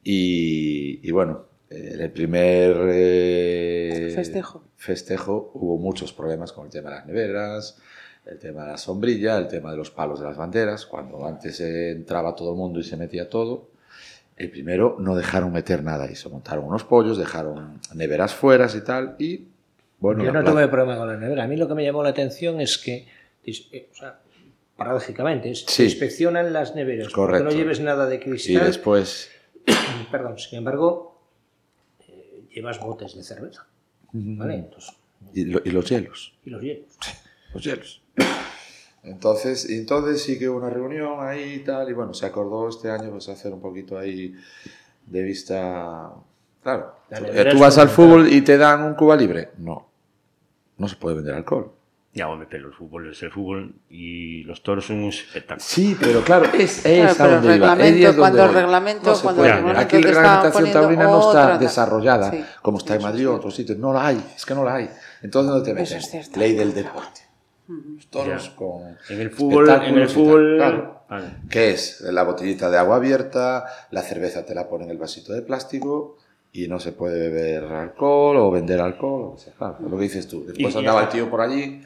A: Y, y bueno, en el primer eh,
D: Festejo.
A: festejo hubo muchos problemas con el tema de las neveras, el tema de la sombrilla, el tema de los palos de las banderas. Cuando antes eh, entraba todo el mundo y se metía todo, el primero no dejaron meter nada y se montaron unos pollos, dejaron neveras fuera y tal. Y bueno,
E: Yo no tuve problema con la nevera. A mí lo que me llamó la atención es que, eh, o sea, paradójicamente, es-
A: Sí.
E: inspeccionan las neveras.
A: Correcto.
E: no lleves nada de
A: y
E: cristal.
A: después.
E: Perdón, sin embargo, eh, llevas botes de cerveza. ¿Vale? Entonces,
A: Y, lo- y los hielos.
E: y los hielos.
A: los hielos. Entonces, y entonces sí que hubo una reunión ahí y tal, y bueno, se acordó este año pues hacer un poquito ahí de vista... Claro,
E: La
A: tú-
E: es
A: vas al fútbol y te dan un cuba libre. No, no se puede vender alcohol.
H: Ya, hombre, pero el fútbol es el fútbol y los toros son un espectáculo.
A: Sí, pero claro, es,
D: Claro,
A: es a
D: pero el
A: donde iba. es donde
D: cuando el reglamento-
A: se
D: cuando
H: el reglamento
A: Aquí la reglamentación taurina no está
D: otra-
A: desarrollada
D: Sí.
A: como está en Madrid o otros sitios. No la hay, es que no la hay. Entonces, ¿dónde te metes? Ley del deporte. Los toros
H: Ya.
A: con
H: En el fútbol, en el
A: y
H: fútbol...
A: Claro.
H: Vale.
A: ¿Qué es? La botellita de agua abierta, la cerveza te la ponen en el vasito de plástico y no se puede beber alcohol o vender alcohol, o sea, claro, lo que dices tú. Después
H: Y- y
A: andaba el
H: hasta-
A: tío por allí,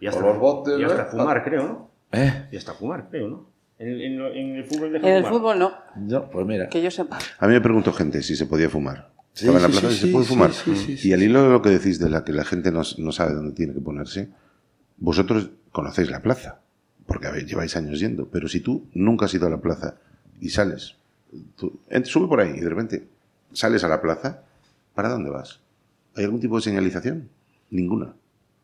H: Y hasta,
A: los botes,
H: y hasta
A: ¿eh?
H: fumar, creo, ¿no?
A: ¿eh?
H: Y hasta fumar, creo, ¿no? En, en en el fútbol
D: En el fútbol no,
A: Yo, pues mira.
D: que yo sepa.
F: A mí me preguntó gente si se podía fumar.
A: Sí,
F: Estaba en la
A: sí,
F: plaza
A: sí,
F: y se
A: sí,
F: puede
A: sí,
F: fumar.
A: sí, sí, sí,
F: y al
A: sí.
F: hilo de lo que decís de la que la gente no, no sabe dónde tiene que ponerse, vosotros conocéis la plaza, porque lleváis años yendo, pero si tú nunca has ido a la plaza y sales, tú, sube por ahí y de repente sales a la plaza, ¿para dónde vas? ¿Hay algún tipo de señalización? Ninguna.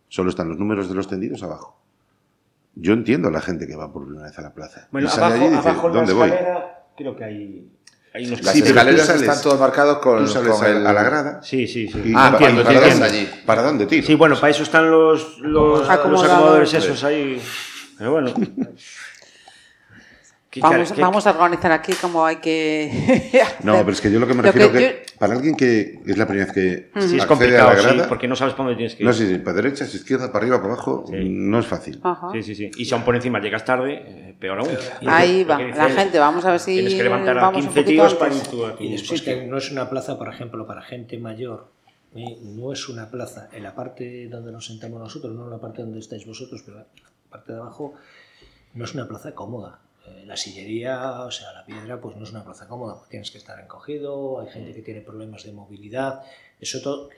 F: Solo están los números de los tendidos abajo. Yo entiendo a la gente que va por primera vez a la plaza.
H: Bueno,
F: y sale
H: abajo,
F: allí y dice,
H: creo que hay, hay unos
A: Las
F: Sí,
A: escaleras
F: sales-
A: están todos marcados con,
F: Tú sales
A: con
F: a,
A: el...
F: a la grada
H: Sí, sí, sí.
F: y
A: Ah, entiendo,
F: ¿y para,
A: entiendo.
F: dónde,
A: allí.
F: ¿para dónde tiro?
H: Sí, bueno, para eso están los, los, los
D: acomodadores
H: esos ahí. Pero bueno. ¿Qué
D: Vamos,
H: cara- qué-
D: vamos a organizar aquí como hay que...
F: No, pero es que yo lo que me
D: Lo
F: refiero
D: que
F: que, para alguien que es la primera vez que
H: Sí, es complicado,
F: a la
H: sí,
F: grada,
H: porque no sabes para dónde tienes que ir.
F: no sé si para derecha, si izquierda, para arriba, para abajo,
H: Sí.
F: no es fácil.
D: Ajá.
H: Sí, sí, sí. Y si aún por encima llegas tarde, eh, peor aún.
D: Ahí va, la gente, vamos a ver si
H: Tienes que levantar a
D: vamos un
H: 15
D: poquito
H: tíos para ir tú a tu
E: Y después que no es una plaza, por ejemplo, para gente mayor, ¿eh? no es una plaza en la parte donde nos sentamos nosotros, no en la parte donde estáis vosotros, pero la parte de abajo no es una plaza cómoda. Eh, La sillería, o sea, la piedra, pues no es una plaza cómoda, porque tienes que estar encogido, hay gente que tiene problemas de movilidad, eso todo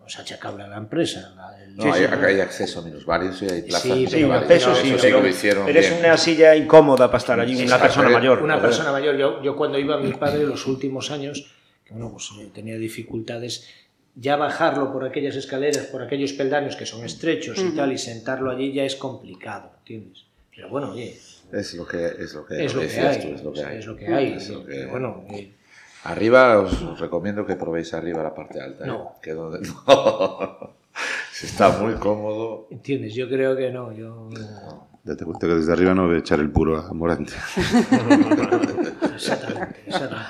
E: no es achacable a la empresa. la- el-
A: No, hay, acá hay acceso a minusvarios y hay plazas
E: Sí,
H: Sí,
A: Eso
H: sí,
A: sí lo hicieron
H: pero es una silla incómoda para estar allí, una persona mayor.
E: Una persona mayor, yo, yo cuando iba mi padre los últimos años, que bueno, pues eh, tenía dificultades, ya bajarlo por aquellas escaleras, por aquellos peldaños que son estrechos y tal, y sentarlo allí ya es complicado, ¿entiendes? Pero bueno, oye,
A: Es lo que, es lo que,
E: es lo que
A: decías
E: hay,
A: tú, es lo que hay.
E: es lo que hay.
A: Es lo que-
E: Pero bueno, eh,
A: Arriba os, os recomiendo que probéis arriba la parte alta. ¿eh?
E: No.
A: Que donde... no. Si está muy cómodo.
E: ¿entiendes? Yo creo que no, yo...
F: Date cuenta que desde arriba no voy a echar el puro a Morante.
E: Exactamente, exactamente.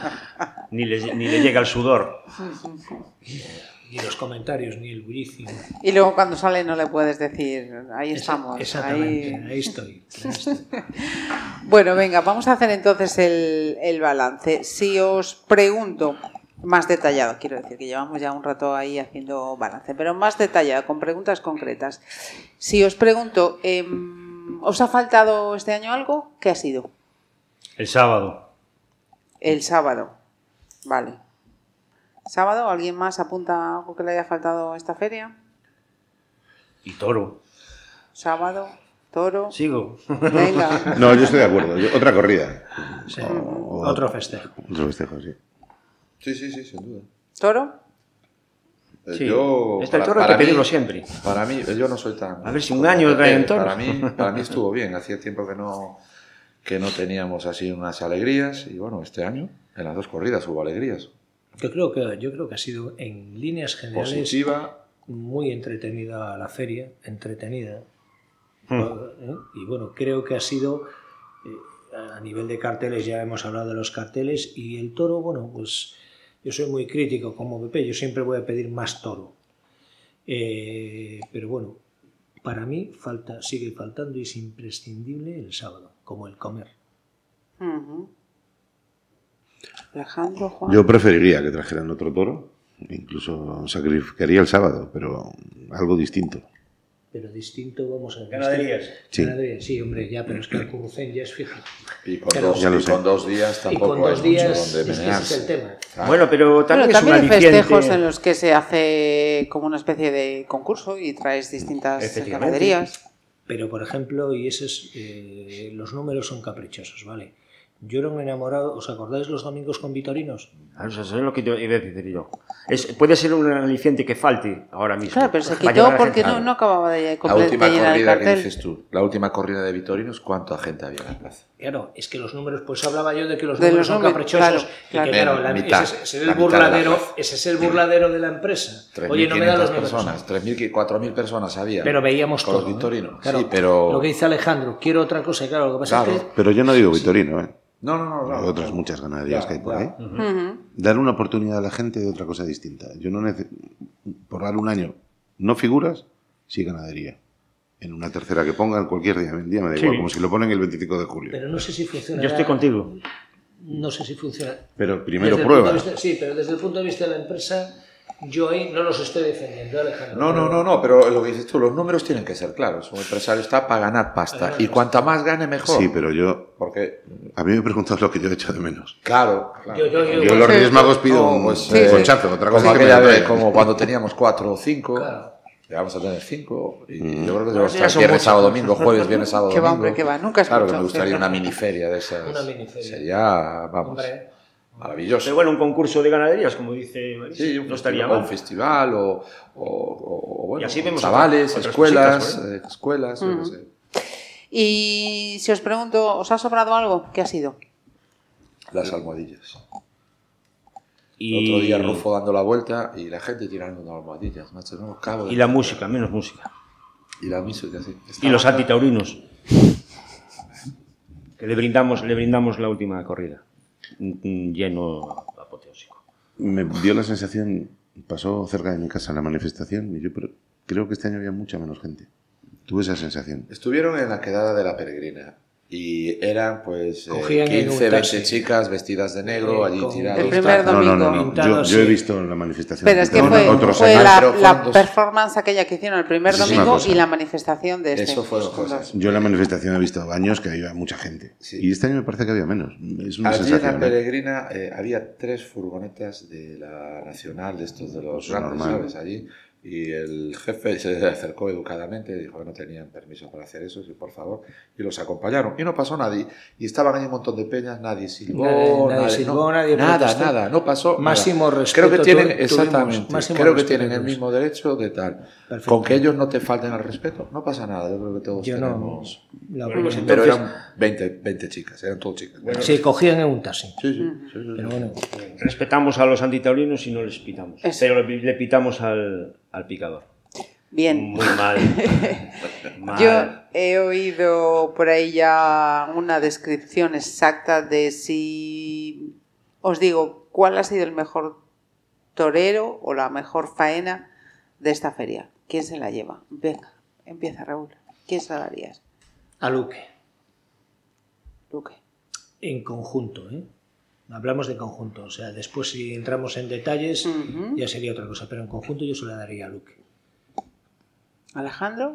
H: Ni le, ni le llega el sudor.
E: Ni los comentarios, ni el bullicio.
D: Y luego cuando sale no le puedes decir, ahí estamos.
E: Exactamente,
D: ahí-
E: ahí estoy. ahí estoy.
D: Bueno, venga, vamos a hacer entonces el, el balance. Si os pregunto, más detallado, quiero decir que llevamos ya un rato ahí haciendo balance, pero más detallado, con preguntas concretas. Si os pregunto, em, ¿os ha faltado este año algo? ¿Qué ha sido?
H: El sábado.
D: El sábado. Vale. ¿Sábado? ¿Alguien más apunta algo que le haya faltado a esta feria?
H: Y toro.
D: Sábado, toro.
H: Sigo.
D: Venga.
F: No, yo estoy de acuerdo. Yo- otra corrida.
E: Sí,
F: O-
E: Otro festejo.
F: Otro festejo, sí.
A: Sí, sí, sí, sin duda.
D: ¿Toro?
A: Eh,
H: Sí.
A: Yo,
H: Este toro hay que pedirlo
A: mí-
H: siempre.
A: Para mí, yo no soy tan...
H: A ver si un
A: como
H: año
A: Pepe,
H: traen toros.
A: Para mí, para mí estuvo bien. Hacía tiempo que no, que no teníamos así unas alegrías. Y bueno, este año, en las dos corridas hubo alegrías.
E: Yo creo que, yo creo que ha sido en líneas generales
A: Positiva.
E: muy entretenida la feria, entretenida.
H: Hmm.
E: ¿eh? Y bueno, creo que ha sido, eh, a nivel de carteles, ya hemos hablado de los carteles, y el toro, bueno, pues yo soy muy crítico como Pepe, yo siempre voy a pedir más toro. Eh, pero bueno, para mí falta, sigue faltando y es imprescindible el sábado, como el comer.
D: Ujú. Alejandro, Juan.
F: Yo preferiría que trajeran otro toro. Incluso sacrificaría el sábado, pero algo distinto.
E: Pero distinto, vamos a
H: Ganaderías.
F: Sí.
E: Ganaderías, sí, hombre, ya, pero es que el Curucén ya es fijo.
A: Y con, dos,
F: Ya lo
A: y
F: sé.
A: con dos días
E: Y
A: tampoco
E: con dos
A: hay
E: días,
A: mucho
E: es
A: donde
E: que ese
A: menearse.
E: es el tema.
A: Claro.
H: Bueno, pero también
D: Bueno,
H: es un
D: también hay
H: aliciente.
D: festejos en los que se hace como una especie de concurso y traes distintas ganaderías.
E: Pero, por ejemplo, y ese es, eh, los números son caprichosos, ¿vale? Yo era un enamorado, ¿os acordáis los domingos con Vitorinos?
H: Claro, Eso es lo que te iba a decir yo. Es, puede ser un aliciente que falte ahora mismo.
D: Claro, pero se quitó porque no, no acababa de,
A: La última
D: de llenar el
A: corrida que dices tú, la última corrida de Vitorinos, ¿cuánta gente había en la plaza?
E: Claro, es que los números, pues hablaba yo de que los
D: De
E: números
D: los
E: son
D: números,
E: caprichosos.
D: claro,
E: y
D: claro.
E: que, claro, la-
A: mitad,
E: ese, ese es el
A: mitad de la
E: burladero, ese es el burladero de la empresa. Oye, no me da
A: 3.500
E: los números.
A: personas, 3.000, 4.000 personas había.
E: Pero veíamos
A: con
E: todo.
A: los
E: ¿eh?
A: Vitorinos.
E: Claro,
A: sí, pero...
E: Lo que dice Alejandro, quiero otra cosa, claro, lo que pasa
A: Claro.
E: es que
F: Pero yo no digo Vitorino, ¿eh?
A: No, no, no.
F: Hay
A: no,
F: otras
A: no.
F: muchas ganaderías
A: Ya,
F: que hay por
A: ya.
F: ahí.
D: Ujú.
F: Dar una oportunidad a la gente de otra cosa distinta. Yo no necesito, por dar un año, no figuras, sí ganadería. En una tercera que pongan cualquier día, el día me da
H: Sí.
F: igual, como si lo ponen el 25 de julio.
E: Pero no sé si funciona.
H: Yo estoy contigo.
E: No sé si funciona.
F: Pero primero
E: Desde
F: prueba.
E: vista- sí, pero desde el punto de vista de la empresa, yo ahí no los estoy defendiendo, Alejandro.
A: No, no, no, no, pero lo que dices tú, los números tienen que ser claros. Un empresario está para ganar pasta.
E: Ganar
A: Y
E: pasta.
A: cuanta más gane, mejor.
F: Sí, pero yo,
A: Porque,
F: a mí me preguntas lo que yo he hecho de menos.
A: claro, claro.
E: Yo, yo, yo,
F: Yo en los Reyes Magos pido
A: No,
F: un,
A: pues,
F: un
A: eh,
F: conchazo, otra cosa
A: como
F: es que me
A: vez, como cuando teníamos cuatro o cinco,
E: Claro.
A: llegamos a tener cinco. Y
F: Mm.
A: yo creo que
H: Pues
A: debemos
H: ya
A: estar viernes, sábado, domingo, jueves, viernes, sábado,
D: Que va,
A: domingo.
D: hombre, que va. Nunca he
A: Claro que me gustaría una miniferia de esas.
E: Una miniferia.
A: Sería, vamos,
E: Hombre,
A: maravilloso.
H: Pero bueno, un concurso de ganaderías, como dice Marisa,
A: Sí, un
H: no estaría
A: festival,
H: mal.
A: un festival o, o- o- o, bueno,
H: Y así vemos
A: chavales,
H: otras
A: escuelas,
H: cositas,
A: eh, escuelas, yo qué sé.
D: Y si os pregunto, ¿os ha sobrado algo? ¿Qué ha sido?
A: las almohadillas.
H: Y,
A: Otro día Rufo dando la vuelta y la gente tirando de almohadillas, macho, no acabo de-
H: y la música, menos música.
A: Y la música, sí.
H: Y los antitaurinos. Que le brindamos, le brindamos la última corrida. Un- Lleno apoteósico.
F: Me dio la sensación, pasó cerca de mi casa la manifestación y yo creo que este año había mucha menos gente. Tuve esa sensación.
A: Estuvieron en la quedada de la peregrina y eran pues eh,
E: Cogían en
A: 15,
E: un
A: 20
E: taxi.
A: chicas vestidas de negro
E: Eh,
A: allí tiradas.
D: El primer
A: tal.
F: No, no, no,
D: domingo.
F: no. Yo, yo he visto la manifestación.
D: Pero es que fue,
F: otros
D: fue la,
A: pero
D: la performance aquella que hicieron el primer
F: Eso
D: domingo y la manifestación de este.
A: Eso fueron cosas.
F: Yo en la manifestación he visto años que había mucha gente.
A: Sí.
F: Y este año me parece que había menos. Es una
A: Allí en la peregrina eh, había tres furgonetas de la nacional, de estos de los grandes,
F: normal.
A: ¿sabes? Allí Y el jefe se acercó educadamente y dijo que no tenían permiso para hacer eso, y por favor, y los acompañaron. Y no pasó nadie. Y estaban ahí un montón de peñas, nadie silbó,
E: Nadie- nadie silbó,
A: no,
E: nadie
A: nada,
E: protestó.
A: nada, no pasó. nada.
E: Máximo respeto
A: Creo que tienen,
E: tuvimos,
A: exactamente, creo que tienen el mismo derecho de tal.
E: Perfecto.
A: Con que ellos no te falten al respeto, no pasa nada. Yo creo que todos
E: Yo no.
A: tenemos.
E: la-
H: Bueno, pues
A: Pero
H: entonces-
A: eran 20, 20 chicas, eran todas chicas.
E: Se cogían en un taxi.
A: Sí, sí, sí, sí, sí.
E: Pero bueno,
H: Respetamos a los antitaurinos y no les pitamos.
D: Eso.
H: Pero le, le pitamos al, al picador.
D: Bien.
H: Muy mal. Mal.
D: Yo he oído por ahí ya una descripción exacta de si os digo cuál ha sido el mejor torero o la mejor faena de esta feria. ¿Quién se la lleva? Venga, empieza Raúl. ¿Quién se la darías?
E: a Luque.
D: Luque.
E: En conjunto, ¿eh? Hablamos de conjunto. O sea, después si entramos en detalles ya sería otra cosa. Pero en conjunto yo se la daría a Luque.
D: Alejandro.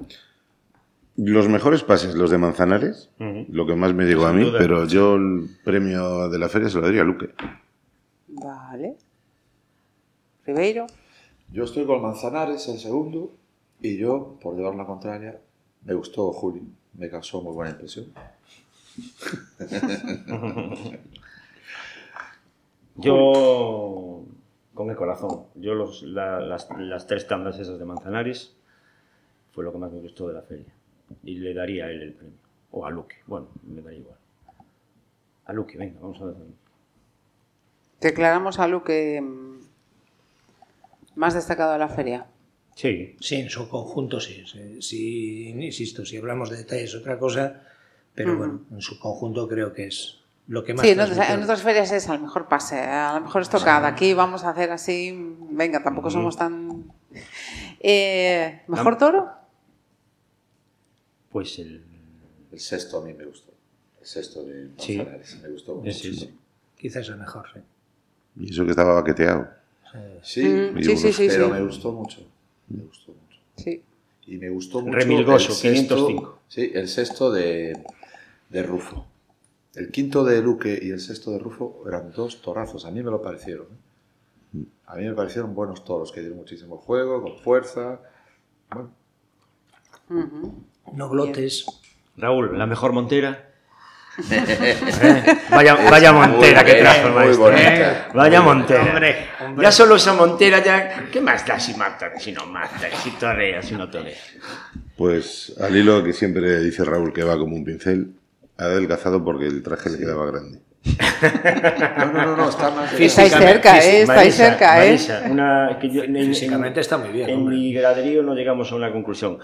F: Los mejores pases, los de Manzanares, lo que más me digo a mí,
H: duda.
F: pero yo el premio de la feria se lo daría a Luque.
D: Vale. Ribeiro.
A: Yo estoy con Manzanares el segundo y yo, por llevar la contraria, me gustó Juli. Me causó muy buena impresión.
H: Yo, con el corazón, yo los, la- las, las tres tandas esas de Manzanares fue lo que más me gustó de la feria. Y le daría a él el premio. O a Luque, bueno, me daría igual. A Luque, venga, vamos a ver.
D: Declaramos a Luque mm, más destacado de la feria.
H: Sí,
E: Sí, en su conjunto sí. sí, sí, insisto, si hablamos de detalles otra cosa, pero bueno, en su conjunto creo que es lo que más...
D: Sí, en otras,
E: transmitió.
D: en otras ferias es a lo mejor pase, a lo mejor es tocada. Aquí vamos a hacer así, venga, tampoco somos tan... Eh, ¿Mejor toro?
H: pues el...
A: El sexto a mí me gustó. El sexto de
H: Sí.
A: Me gustó mucho.
H: Sí, sí.
E: Quizás el mejor, sí.
F: Y eso que estaba baqueteado.
A: Sí,
D: Mm, sí, sí, sí,
A: pero
D: sí.
A: me gustó mucho. Me gustó mucho.
D: Sí.
A: Y me gustó mucho
H: Remilgoso,
A: el sexto,
H: 505.
A: Sí, el sexto de, de Rufo. El quinto de Luque y el sexto de Rufo eran dos torazos. A mí me lo parecieron. ¿eh? A mí me parecieron buenos toros, que dieron muchísimo juego, con fuerza. Bueno.
E: No glotes.
H: Raúl, la mejor montera. Eh, Vaya, vaya montera que trajo el maestro.
A: bonita.
H: eh. Vaya montera.
E: Hombre, hombre.
H: Ya solo esa montera ya. ¿Qué más da si mata, si no mata, si torea, si no torea?
F: Pues al hilo que siempre dice Raúl que va como un pincel, ha adelgazado porque el traje le quedaba grande.
A: no, no, no, no, está más...
D: Estáis cerca, ¿eh? Estáis
H: Marisa,
D: cerca, ¿eh?
H: Marisa, una, que yo, en, en-
E: Físicamente está muy bien,
H: En
E: hombre.
H: mi graderío no llegamos a una conclusión.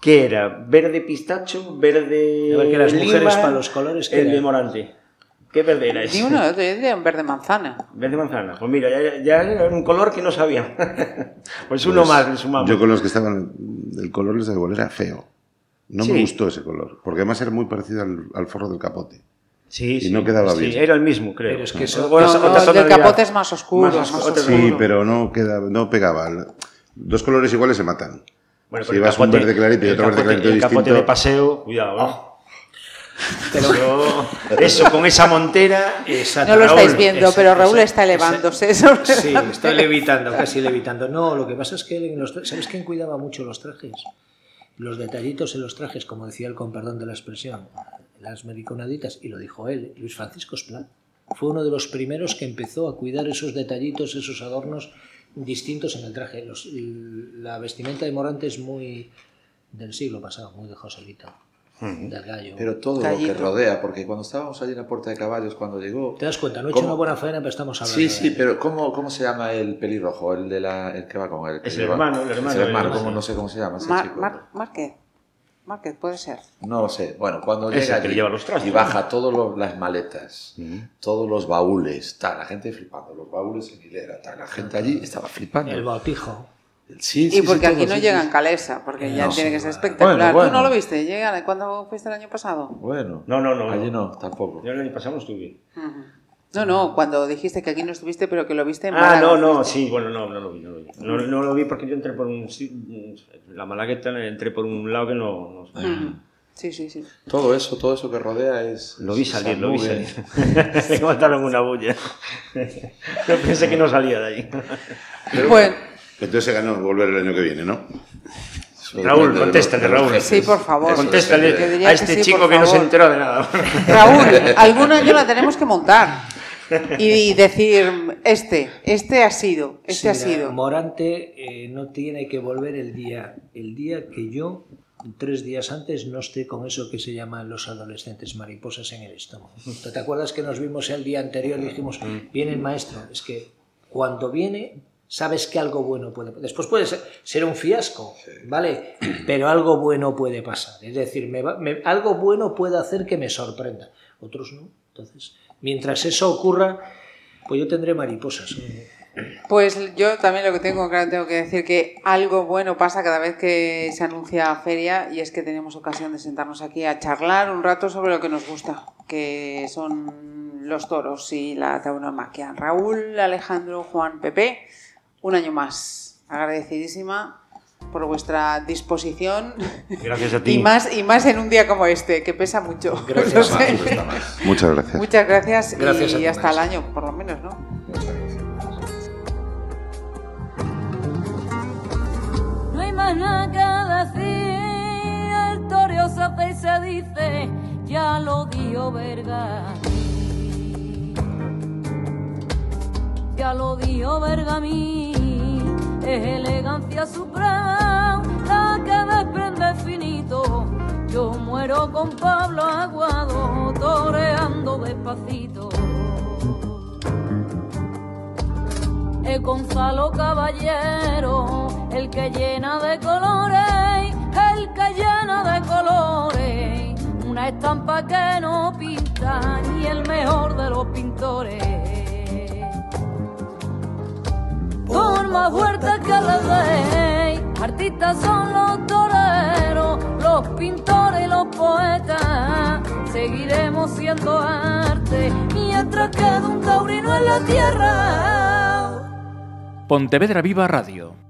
H: ¿Qué era? ¿Verde pistacho? ¿Verde
E: A ver, que las
H: lima,
E: mujeres para los colores, ¿qué
H: El
E: era?
H: de Morante. ¿Qué verde era ese?
D: Ni uno, diría un verde manzana.
H: Verde manzana. Pues mira, ya, ya era un color que no sabía. pues uno
F: Pues,
H: más le sumamos.
F: Yo con los que estaban, el color les da igual, era feo. No
H: Sí.
F: me gustó ese color, porque además era muy parecido al, al forro del capote.
H: Sí,
F: y
H: sí.
F: no quedaba
H: Sí,
F: bien.
H: era el mismo, creo.
E: Pero es que eso-
H: Bueno,
D: No, no, el capote es más oscuro,
H: Más
D: más
H: oscuro, otra
D: oscuro.
F: Sí, pero no, quedaba, no pegaba. Dos colores iguales se matan.
H: Bueno,
F: si
H: pero
F: llevas un
H: capote-
F: verde clarito y otro verde
H: capote-
F: clarito
H: El capote
F: distinto...
H: de paseo, cuidado. ¿eh? Eso, eso con esa montera.
E: Exacto.
D: No lo estáis
E: Raúl,
D: viendo,
E: esa-
D: pero Raúl
E: esa-
D: está
E: esa-
D: elevándose. sobre-
E: Sí, está levitando, casi levitando. No, lo que pasa es que en los ¿sabes quién cuidaba mucho los trajes? Los detallitos en los trajes, como decía él con perdón de la expresión, las mericonaditas, y lo dijo él, Luis Francisco Esplá. Fue uno de los primeros que empezó a cuidar esos detallitos, esos adornos distintos en el traje. Los- la vestimenta de Morante es muy del siglo pasado, muy de Joselito, del gallo.
A: Pero todo lo que rodea, porque cuando estábamos allí en la Puerta de Caballos, cuando llegó...
E: ¿Te das cuenta? No he hecho
A: ¿Cómo?
E: una buena faena, pero estamos hablando
A: Sí, sí, pero ¿cómo, ¿cómo se llama el pelirrojo? El, de la, el que va con él. que
H: Es el hermano, el hermano,
A: Es el hermano, no sé cómo se llama ese
D: Mar-
A: chico.
D: Mar- Márquez. Márquez, puede ser.
A: No lo sé. Bueno, cuando
H: Es
A: llega
H: el que
A: allí
H: lleva los trastos,
A: y
H: ¿no?
A: baja todas las maletas, todos los baúles, tal, la gente flipando, los baúles en hilera, tal, la gente allí estaba flipando.
E: El bautijo.
A: Sí, sí,
D: Y
A: sí,
D: porque
A: todo,
D: aquí no
A: sí,
D: llegan
A: sí.
D: calesa, porque ya
A: No,
D: tiene
A: sí,
D: que ser
A: bueno.
D: espectacular.
A: Bueno,
D: ¿Tú no
A: bueno.
D: lo viste? ¿Llegan cuando fuiste el año pasado?
A: Bueno,
H: No, no, no,
A: Allí
H: no.
A: no, tampoco.
H: Yo el año pasado no estuve.
D: Ujú. No, no, cuando dijiste que aquí no estuviste, pero que lo viste en
H: Ah,
D: Málaga,
H: no, no,
D: fuiste.
H: sí, bueno, no, no lo vi, no lo vi. No, no lo vi porque yo entré por un... sí, La malagueta entré por un lado que no... no-.
D: Sí, sí, sí.
A: Todo eso, todo eso que rodea es...
H: Lo vi salir, lo vi salir. Me mataron una bulla. Yo pensé que no salía de ahí.
A: Pero,
D: Bueno,
F: Entonces se ganó volver el año que viene, ¿no?
H: Raúl, contéstale, Raúl.
D: Sí, por favor.
H: Contéstale a
D: que
H: este
D: sí,
H: chico que no se enteró de nada.
D: Raúl, algún año la tenemos que montar y decir, este, este ha sido, este ha
E: Sí,
D: sido.
E: Morante eh, no tiene que volver el día, el día que yo, tres días antes, no esté con eso que se llaman los adolescentes mariposas en el estómago. ¿Tú ¿Te acuerdas que nos vimos el día anterior y dijimos, viene el maestro? Es que cuando viene, sabes que algo bueno puede Después puede ser, ser un fiasco, ¿vale? Pero algo bueno puede pasar. Es decir, me va- me- algo bueno puede hacer que me sorprenda. Otros no. Entonces, mientras eso ocurra, pues yo tendré mariposas.
D: Pues yo también lo que tengo claro, tengo que decir que algo bueno pasa cada vez que se anuncia feria y es que tenemos ocasión de sentarnos aquí a charlar un rato sobre lo que nos gusta, que son los toros y la tauromaquia. Raúl, Alejandro, Juan, Pepe, un año más. Agradecidísima por vuestra disposición
H: Gracias a ti.
D: y más, y más en un día como este, que pesa mucho.
E: Gracias,
D: Lo sé.
F: Muchas gracias.
D: Muchas gracias,
E: Gracias
D: y
E: ti,
D: hasta el
E: maestro.
D: año, por lo menos, ¿no?
C: No hay más nada que decir, el torio se hace y se dice, ya lo dio Bergamín. Ya lo dio Bergamín, es elegancia suprema, la que desprende finito. Yo muero con Pablo Aguado, toreando despacito. Es Gonzalo Caballero, el que llena de colores, el que llena de colores, una estampa que no pinta ni el mejor de los pintores. Por más fuerte que le deis, artistas son los toreros, los pintores y los poetas. Seguiremos siendo arte mientras quede un taurino en la tierra.
G: Pontevedra Viva Radio